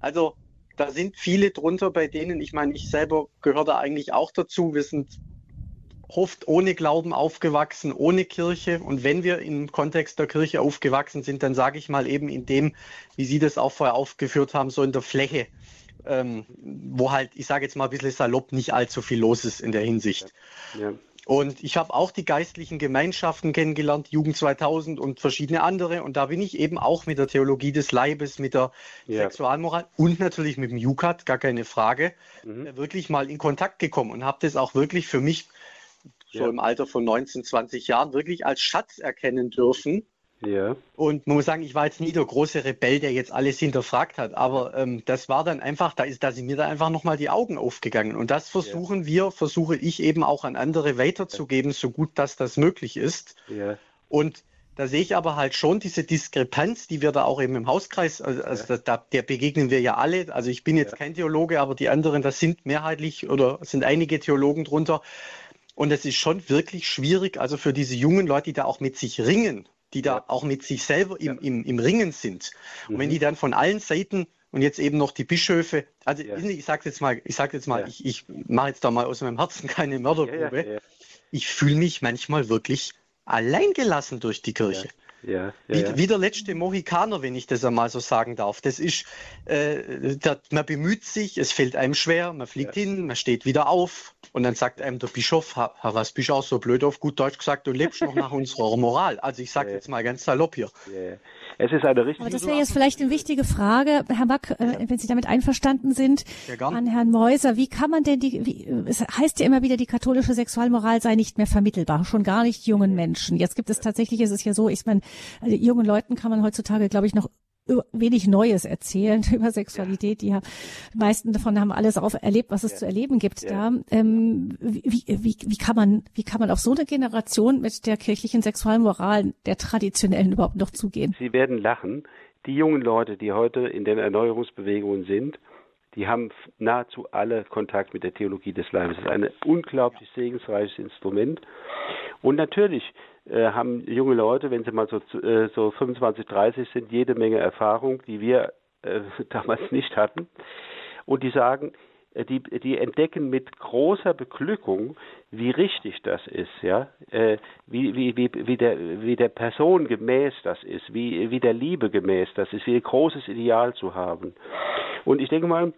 also da sind viele drunter, bei denen, ich meine, ich selber gehöre da eigentlich auch dazu. Wir sind oft ohne Glauben aufgewachsen, ohne Kirche. Und wenn wir im Kontext der Kirche aufgewachsen sind, dann sage ich mal eben in dem, wie Sie das auch vorher aufgeführt haben, so in der Fläche, ähm, wo halt, ich sage jetzt mal ein bisschen salopp, nicht allzu viel los ist in der Hinsicht. Ja. Und ich habe auch die geistlichen Gemeinschaften kennengelernt, Jugend 2000 und verschiedene andere. Und da bin ich eben auch mit der Theologie des Leibes, mit der ja. Sexualmoral und natürlich mit dem Jukat, gar keine Frage, mhm. Wirklich mal in Kontakt gekommen und habe das auch wirklich für mich so ja. im Alter von 19, 20 Jahren wirklich als Schatz erkennen dürfen. Ja. Und man muss sagen, ich war jetzt nie der große Rebell, der jetzt alles hinterfragt hat, aber ähm, das war dann einfach, da ist, da sind mir da einfach nochmal die Augen aufgegangen. Und das versuchen ja. wir, versuche ich eben auch an andere weiterzugeben, so gut dass das möglich ist. Ja. Und da sehe ich aber halt schon diese Diskrepanz, die wir da auch eben im Hauskreis, also, also da, der begegnen wir ja alle. Also ich bin jetzt kein Theologe, aber die anderen, das sind mehrheitlich oder sind einige Theologen drunter. Und es ist schon wirklich schwierig, also für diese jungen Leute, die da auch mit sich ringen, die da ja. auch mit sich selber im, im, im Ringen sind. Und wenn mhm. die dann von allen Seiten und jetzt eben noch die Bischöfe, also ja. ich sage jetzt mal, ich sage jetzt mal, ja. ich, ich mache jetzt da mal aus meinem Herzen keine Mörderprobe. Ich fühle mich manchmal wirklich alleingelassen durch die Kirche. Ja, ja, wie, ja. wie, der letzte Mohikaner, wenn ich das einmal so sagen darf. Das ist, äh, der, man bemüht sich, es fällt einem schwer, man fliegt hin, man steht wieder auf und dann sagt einem der Bischof, ha, was bist du auch so blöd auf gut Deutsch gesagt, du lebst noch nach unserer Moral. Also ich sage jetzt mal ganz salopp hier. Es ist eine richtige. Aber das wäre jetzt vielleicht eine wichtige Frage, Herr Mack, äh, wenn Sie damit einverstanden sind, an Herrn Meuser. Wie kann man denn die, wie, es heißt ja immer wieder, die katholische Sexualmoral sei nicht mehr vermittelbar, schon gar nicht jungen Menschen. Jetzt gibt es tatsächlich, ist es ja so, ich meine, also jungen Leuten kann man heutzutage, glaube ich, noch wenig Neues erzählen [LAUGHS] über Sexualität. Die, haben, die meisten davon haben alles auf erlebt, was es ja. zu erleben gibt. Ja. Da ähm, wie, wie, wie kann man wie kann man auf so eine Generation mit der kirchlichen Sexualmoral der traditionellen überhaupt noch zugehen? Sie werden lachen. Die jungen Leute, die heute in den Erneuerungsbewegungen sind, die haben nahezu alle Kontakt mit der Theologie des Leibes. Das ist ein unglaublich segensreiches Instrument. Und natürlich haben junge Leute, wenn sie mal so, äh, so 25, 30 sind, jede Menge Erfahrung, die wir äh, [LAUGHS] damals nicht hatten. Und die sagen, äh, die, die entdecken mit großer Beglückung, wie richtig das ist, ja, äh, wie, wie, wie, wie, der, wie der Person gemäß das ist, wie, wie der Liebe gemäß das ist, wie ein großes Ideal zu haben. Und ich denke mal,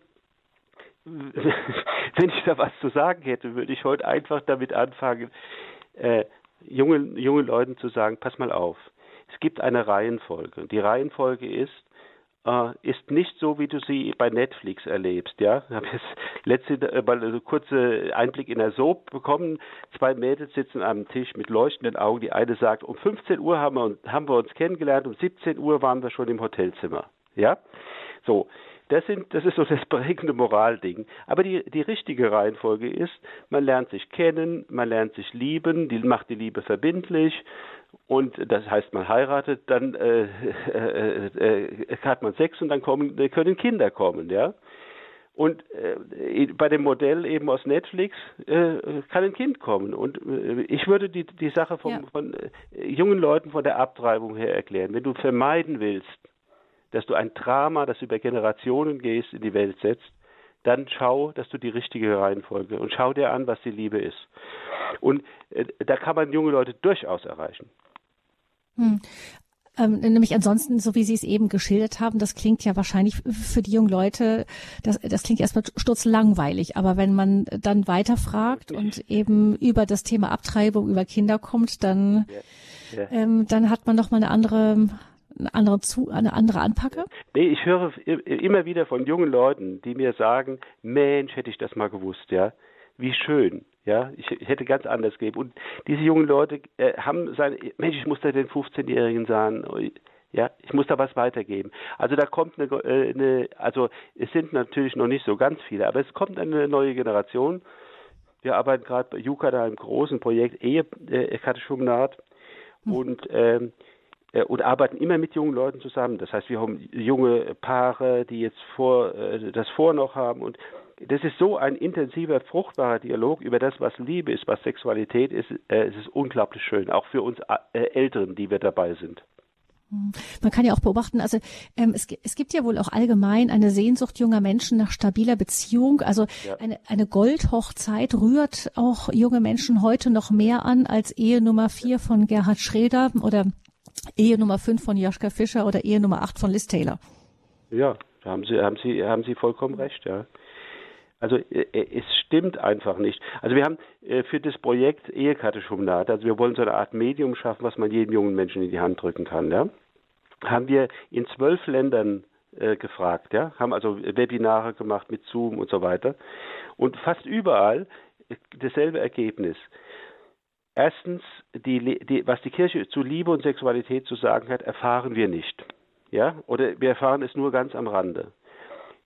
[LAUGHS] wenn ich da was zu sagen hätte, würde ich heute einfach damit anfangen, äh, jungen, jungen Leuten zu sagen, pass mal auf, es gibt eine Reihenfolge. Die Reihenfolge ist, äh, ist nicht so, wie du sie bei Netflix erlebst. Ja, ich habe jetzt letzte äh, mal einen kurzen Einblick in der Soap bekommen. Zwei Mädels sitzen am Tisch mit leuchtenden Augen. Die eine sagt, um 15 Uhr haben wir, haben wir uns kennengelernt, um 17 Uhr waren wir schon im Hotelzimmer. Ja, so. Das, sind, das ist so das prägende Moralding. Aber die, die richtige Reihenfolge ist, man lernt sich kennen, man lernt sich lieben, die macht die Liebe verbindlich und das heißt, man heiratet, dann äh, äh, äh, hat man Sex und dann kommen, können Kinder kommen, ja. Und äh, bei dem Modell eben aus Netflix äh, kann ein Kind kommen. Und äh, ich würde die, die Sache vom, ja. von äh, jungen Leuten von der Abtreibung her erklären. Wenn du vermeiden willst, dass du ein Drama, das über Generationen gehst, in die Welt setzt, dann schau, dass du die richtige Reihenfolge und schau dir an, was die Liebe ist. Und äh, da kann man junge Leute durchaus erreichen. Hm. Ähm, nämlich ansonsten, so wie Sie es eben geschildert haben, das klingt ja wahrscheinlich für die jungen Leute, das, das klingt erstmal sturzlangweilig, aber wenn man dann weiterfragt und eben über das Thema Abtreibung, über Kinder kommt, dann, ja. Ja. Ähm, dann hat man noch mal eine andere eine andere, zu, eine andere anpacke? Nee, ich höre immer wieder von jungen Leuten, die mir sagen, Mensch, hätte ich das mal gewusst, ja. Wie schön, ja. Ich, ich hätte ganz anders gegeben. Und diese jungen Leute äh, haben sein, Mensch, ich muss da den 15-Jährigen sagen, ja, ich muss da was weitergeben. Also da kommt eine, äh, eine, also es sind natürlich noch nicht so ganz viele, aber es kommt eine neue Generation. Wir arbeiten gerade bei Juka da im großen Projekt Ehe äh, hm. und ähm, äh, und arbeiten immer mit jungen Leuten zusammen. Das heißt, wir haben junge Paare, die jetzt vor, äh, das vor noch haben und das ist so ein intensiver, fruchtbarer Dialog über das, was Liebe ist, was Sexualität ist. Äh, es ist unglaublich schön, auch für uns Älteren, die wir dabei sind. Man kann ja auch beobachten, also ähm, es, es gibt ja wohl auch allgemein eine Sehnsucht junger Menschen nach stabiler Beziehung. Also ja. eine, eine Goldhochzeit rührt auch junge Menschen heute noch mehr an als Ehe Nummer vier von Gerhard Schröder oder Ehe Nummer fünf von Joschka Fischer oder Ehe Nummer acht von Liz Taylor. Ja, da haben Sie, haben Sie, haben Sie vollkommen recht, ja. Also äh, äh, es stimmt einfach nicht. Also wir haben äh, für das Projekt Ehekatechumnat, also wir wollen so eine Art Medium schaffen, was man jedem jungen Menschen in die Hand drücken kann, ja haben wir in zwölf Ländern äh, gefragt, ja, haben also Webinare gemacht mit Zoom und so weiter. Und fast überall dasselbe Ergebnis. Erstens, die, die, was die Kirche zu Liebe und Sexualität zu sagen hat, erfahren wir nicht. Ja? Oder wir erfahren es nur ganz am Rande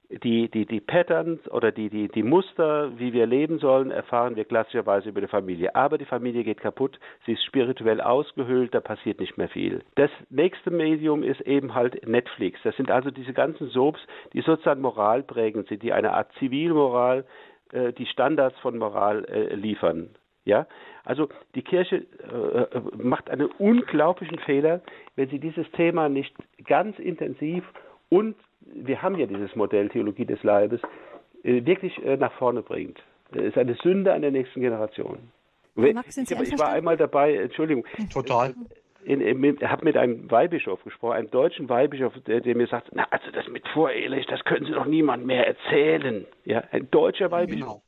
die, die, die Patterns oder die, die, die Muster, wie wir leben sollen, erfahren wir klassischerweise über die Familie. Aber die Familie geht kaputt, sie ist spirituell ausgehöhlt, da passiert nicht mehr viel. Das nächste Medium ist eben halt Netflix. Das sind also diese ganzen Soaps, die sozusagen moralprägend sind, die eine Art Zivilmoral, äh, die Standards von Moral äh, liefern. Ja, also die Kirche äh, äh macht einen unglaublichen Fehler, wenn sie dieses Thema nicht ganz intensiv und wir haben ja dieses Modell Theologie des Leibes, äh, wirklich äh, nach vorne bringt. Das ist eine Sünde an der nächsten Generation. Max, ich, ich war einmal dabei, Entschuldigung. Total. Ich habe mit einem Weihbischof gesprochen, einem deutschen Weihbischof, der, der, mir sagt, na, also das mit vorehelich, das können Sie doch niemand mehr erzählen. Ja, ein deutscher Weihbischof. Genau.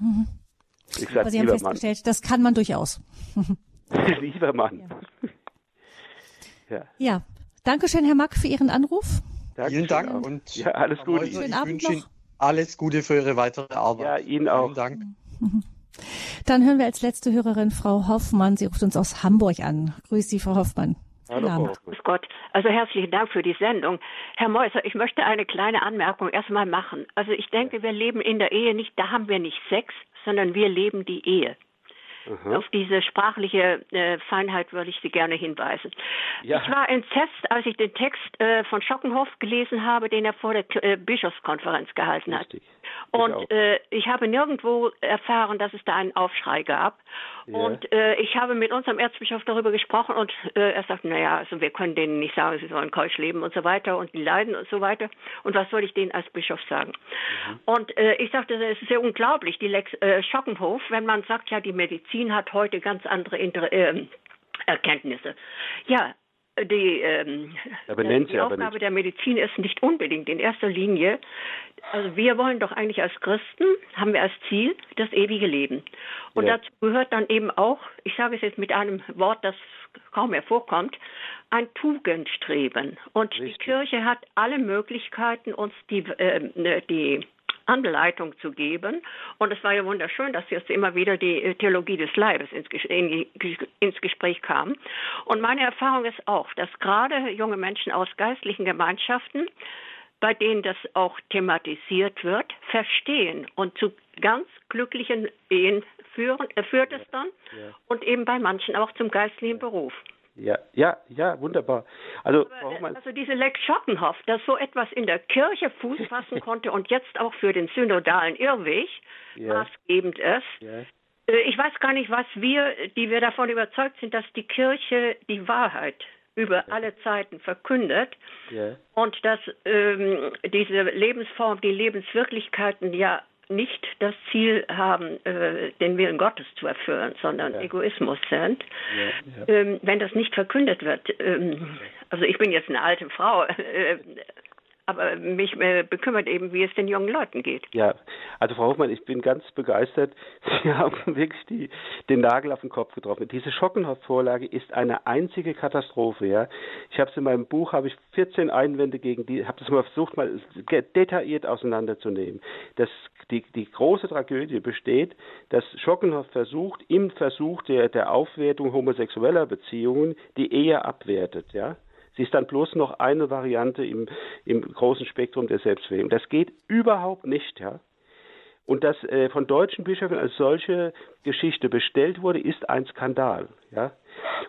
Mhm. Ich sag, Aber Sie haben festgestellt, Mann. das kann man durchaus. [LAUGHS] lieber Mann. Ja. ja. ja. Dankeschön, Herr Mack, für Ihren Anruf. Vielen Dank und ja, alles Gute. Ich wünsche Ihnen alles Gute für Ihre weitere Arbeit. Ja, Ihnen auch. Vielen Dank. [LAUGHS] Dann hören wir als letzte Hörerin Frau Hoffmann. Sie ruft uns aus Hamburg an. Grüß Sie, Frau Hoffmann. Hallo. Grüß Gott. Also herzlichen Dank für die Sendung. Herr Meuser, ich möchte eine kleine Anmerkung erstmal machen. Also ich denke, wir leben in der Ehe nicht, da haben wir nicht Sex, sondern wir leben die Ehe. Mhm. Auf diese sprachliche äh, Feinheit würde ich Sie gerne hinweisen. Ja. Ich war entsetzt, als ich den Text äh, von Schockenhoff gelesen habe, den er vor der äh, Bischofskonferenz gehalten Richtig. hat. Und äh, ich habe nirgendwo erfahren, dass es da einen Aufschrei gab. Ja. Und äh, ich habe mit unserem Erzbischof darüber gesprochen und äh, er sagt, naja, also wir können denen nicht sagen, sie sollen keusch leben und so weiter und die leiden und so weiter. Und was soll ich denen als Bischof sagen? Mhm. Und äh, ich sagte, es ist sehr unglaublich, die Lex äh, Schockenhof, wenn man sagt, ja, die Medizin hat heute ganz andere Inter äh, Erkenntnisse. Ja, die, ähm, die Aufgabe der Medizin ist nicht unbedingt in erster Linie, also wir wollen doch eigentlich als Christen, haben wir als Ziel das ewige Leben. Und ja. dazu gehört dann eben auch, ich sage es jetzt mit einem Wort, das kaum mehr vorkommt, ein Tugendstreben. Und Richtig. die Kirche hat alle Möglichkeiten, uns die, äh, die Anleitung zu geben. Und es war ja wunderschön, dass jetzt immer wieder die äh, Theologie des Leibes ins, ins Gespräch kam. Und meine Erfahrung ist auch, dass gerade junge Menschen aus geistlichen Gemeinschaften, bei denen das auch thematisiert wird, verstehen und zu ganz glücklichen Ehen führen, äh, führt es dann ja. und eben bei manchen auch zum geistlichen Beruf. Ja, ja, ja, wunderbar. Also, Aber, also diese Lex Schottenhoff, dass so etwas in der Kirche Fuß [LAUGHS] fassen konnte und jetzt auch für den synodalen Irrweg ja. maßgebend ist. Ja. Äh, ich weiß gar nicht, was wir, die wir davon überzeugt sind, dass die Kirche die Wahrheit über alle Zeiten verkündet ja. und dass ähm, diese Lebensform, die Lebenswirklichkeiten ja nicht das Ziel haben, äh, den Willen Gottes zu erfüllen, sondern ja. Egoismus sind, ja, ja. Ähm, wenn das nicht verkündet wird. Ähm, also ich bin jetzt eine alte Frau, [LAUGHS] äh, aber mich äh, bekümmert eben, wie es den jungen Leuten geht. Ja, also Frau Hoffmann, ich bin ganz begeistert. [LAUGHS] Sie haben wirklich die, den Nagel auf den Kopf getroffen. Diese Schockenhoff-Vorlage ist eine einzige Katastrophe. Ja, ich habe es in meinem Buch habe ich 14 Einwände gegen die, habe das mal versucht mal detailliert auseinanderzunehmen. Das die, die große Tragödie besteht, dass Schockenhoff versucht, im Versuch der, der Aufwertung homosexueller Beziehungen die Ehe abwertet. Ja, Sie ist dann bloß noch eine Variante im, im großen Spektrum der Selbstverwirklichung. Das geht überhaupt nicht, ja. Und dass äh, von deutschen Bischöfen als solche Geschichte bestellt wurde, ist ein Skandal, ja.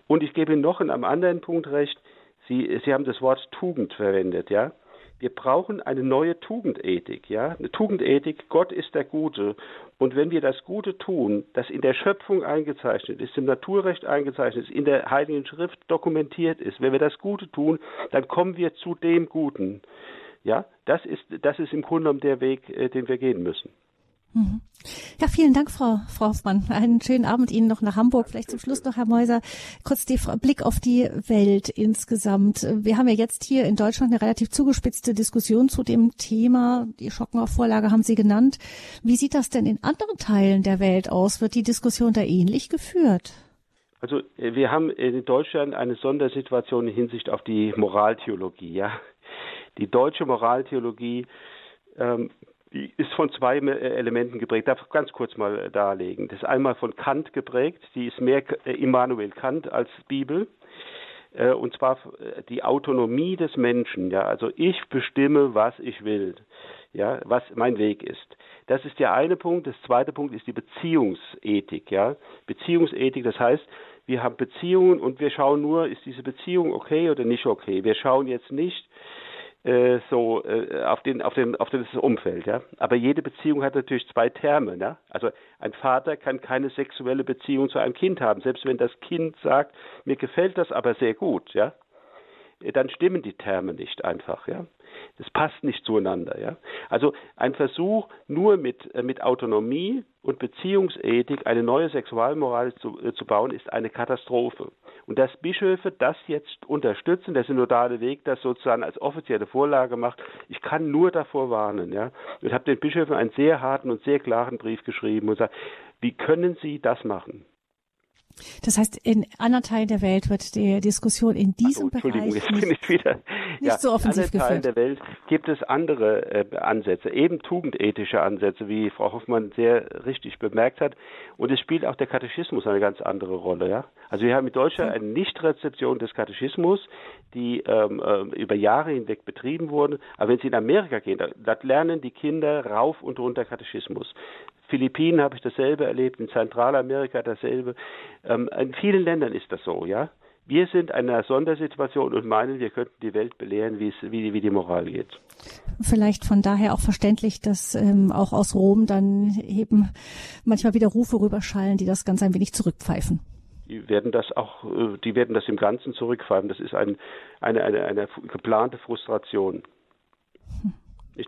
Und ich gebe Ihnen noch in einem anderen Punkt recht. Sie, Sie haben das Wort Tugend verwendet, ja. Wir brauchen eine neue Tugendethik, ja, eine Tugendethik. Gott ist der Gute. Und wenn wir das Gute tun, das in der Schöpfung eingezeichnet ist, im Naturrecht eingezeichnet ist, in der Heiligen Schrift dokumentiert ist, wenn wir das Gute tun, dann kommen wir zu dem Guten. Ja, das ist, das ist im Grunde genommen der Weg, äh, den wir gehen müssen. Mhm. Ja, vielen Dank, Frau, Frau Hoffmann. Einen schönen Abend Ihnen noch nach Hamburg. Vielleicht zum Schluss noch, Herr Mäuser, kurz der Blick auf die Welt insgesamt. Wir haben ja jetzt hier in Deutschland eine relativ zugespitzte Diskussion zu dem Thema. Die Schockener-Vorlage haben Sie genannt. Wie sieht das denn in anderen Teilen der Welt aus? Wird die Diskussion da ähnlich geführt? Also äh, wir haben in Deutschland eine Sondersituation in Hinsicht auf die Moraltheologie. Ja, die deutsche Moraltheologie ähm, die ist von zwei äh, Elementen geprägt. Darf ich ganz kurz mal äh, darlegen. Das ist einmal von Kant geprägt, die ist mehr äh, Immanuel Kant als Bibel. Und zwar die Autonomie des Menschen, ja, also ich bestimme, was ich will, ja, was mein Weg ist. Das ist der eine Punkt. Das zweite Punkt ist die Beziehungsethik, ja. Beziehungsethik, das heißt, wir haben Beziehungen und wir schauen nur, ist diese Beziehung okay oder nicht okay. Wir schauen jetzt nicht, äh, so äh, auf den auf den auf das Umfeld, ja. Aber jede Beziehung hat natürlich zwei Terme, ne? Also ein Vater kann keine sexuelle Beziehung zu einem Kind haben, selbst wenn das Kind sagt, mir gefällt das aber sehr gut, ja. Äh, dann stimmen die Terme nicht einfach, ja. Das passt nicht zueinander, ja. Also ein Versuch, nur mit, äh, mit Autonomie und Beziehungsethik eine neue Sexualmoral zu, zu bauen, ist eine Katastrophe. Und dass Bischöfe das jetzt unterstützen, der synodale Weg das sozusagen als offizielle Vorlage macht, ich kann nur davor warnen, ja. Ich habe den Bischöfen einen sehr harten und sehr klaren Brief geschrieben und sagt, wie können Sie das machen? Das heißt, in anderen Teilen der Welt wird die Diskussion in diesem Entschuldigung, Bereich ich wieder. nicht ja, so offensiv in anderen Teilen der Welt gibt es andere äh, Ansätze, eben tugendethische Ansätze, wie Frau Hoffmann sehr richtig bemerkt hat. Und es spielt auch der Katechismus eine ganz andere Rolle. Ja? Also wir haben in Deutschland eine Nichtrezeption des Katechismus, die ähm, äh, über Jahre hinweg betrieben wurde. Aber wenn Sie in Amerika gehen, da, da lernen die Kinder rauf und runter Katechismus. Philippinen habe ich dasselbe erlebt, in Zentralamerika dasselbe. Ähm, in vielen Ländern ist das so, ja. Wir sind in einer Sondersituation und meinen, wir könnten die Welt belehren, wie, es, wie, wie die Moral geht. Vielleicht von daher auch verständlich, dass ähm, auch aus Rom dann eben manchmal wieder Rufe rüberschallen, die das Ganze ein wenig zurückpfeifen. Die werden das auch, äh, die werden das im Ganzen zurückpfeifen. Das ist ein, eine, eine, eine geplante Frustration. Hm.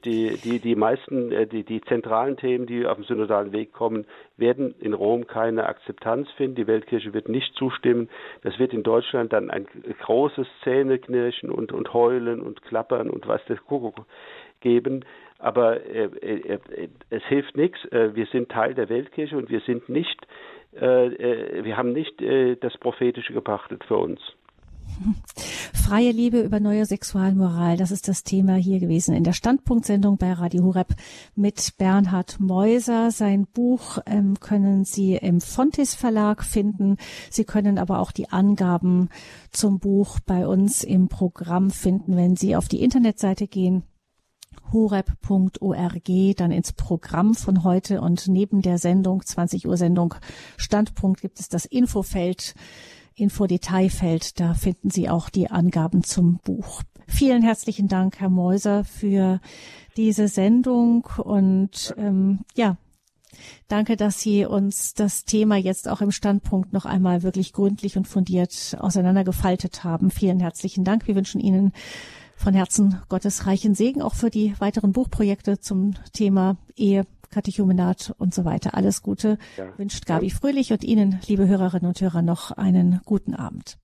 Die, die, die meisten, äh, die, die zentralen Themen, die auf dem synodalen Weg kommen, werden in Rom keine Akzeptanz finden. Die Weltkirche wird nicht zustimmen. Das wird in Deutschland dann ein großes Zähneknirschen und, und Heulen und Klappern und was das Kuckuck geben. Aber äh, äh, äh, es hilft nichts. Äh, wir sind Teil der Weltkirche und wir sind nicht, wir haben nicht das Prophetische gepachtet für uns. Freie Liebe über neue Sexualmoral, das ist das Thema hier gewesen in der Standpunktsendung bei Radio Horeb mit Bernhard Meuser. Sein Buch ähm, können Sie im Fontis Verlag finden. Sie können aber auch die Angaben zum Buch bei uns im Programm finden, wenn Sie auf die Internetseite gehen horeb.org, dann ins Programm von heute und neben der Sendung, 20 Uhr Sendung Standpunkt, gibt es das Infofeld Infodetailfeld. Da finden Sie auch die Angaben zum Buch. Vielen herzlichen Dank, Herr Mäuser, für diese Sendung und ähm, ja, Danke, dass Sie uns das Thema jetzt auch im Standpunkt noch einmal wirklich gründlich und fundiert auseinandergefaltet haben. Vielen herzlichen Dank. Wir wünschen Ihnen von Herzen Gottes reichen Segen auch für die weiteren Buchprojekte zum Thema Ehe, Katechumenat und so weiter. Alles Gute ja. wünscht Gabi Fröhlich und Ihnen, liebe Hörerinnen und Hörer, noch einen guten Abend.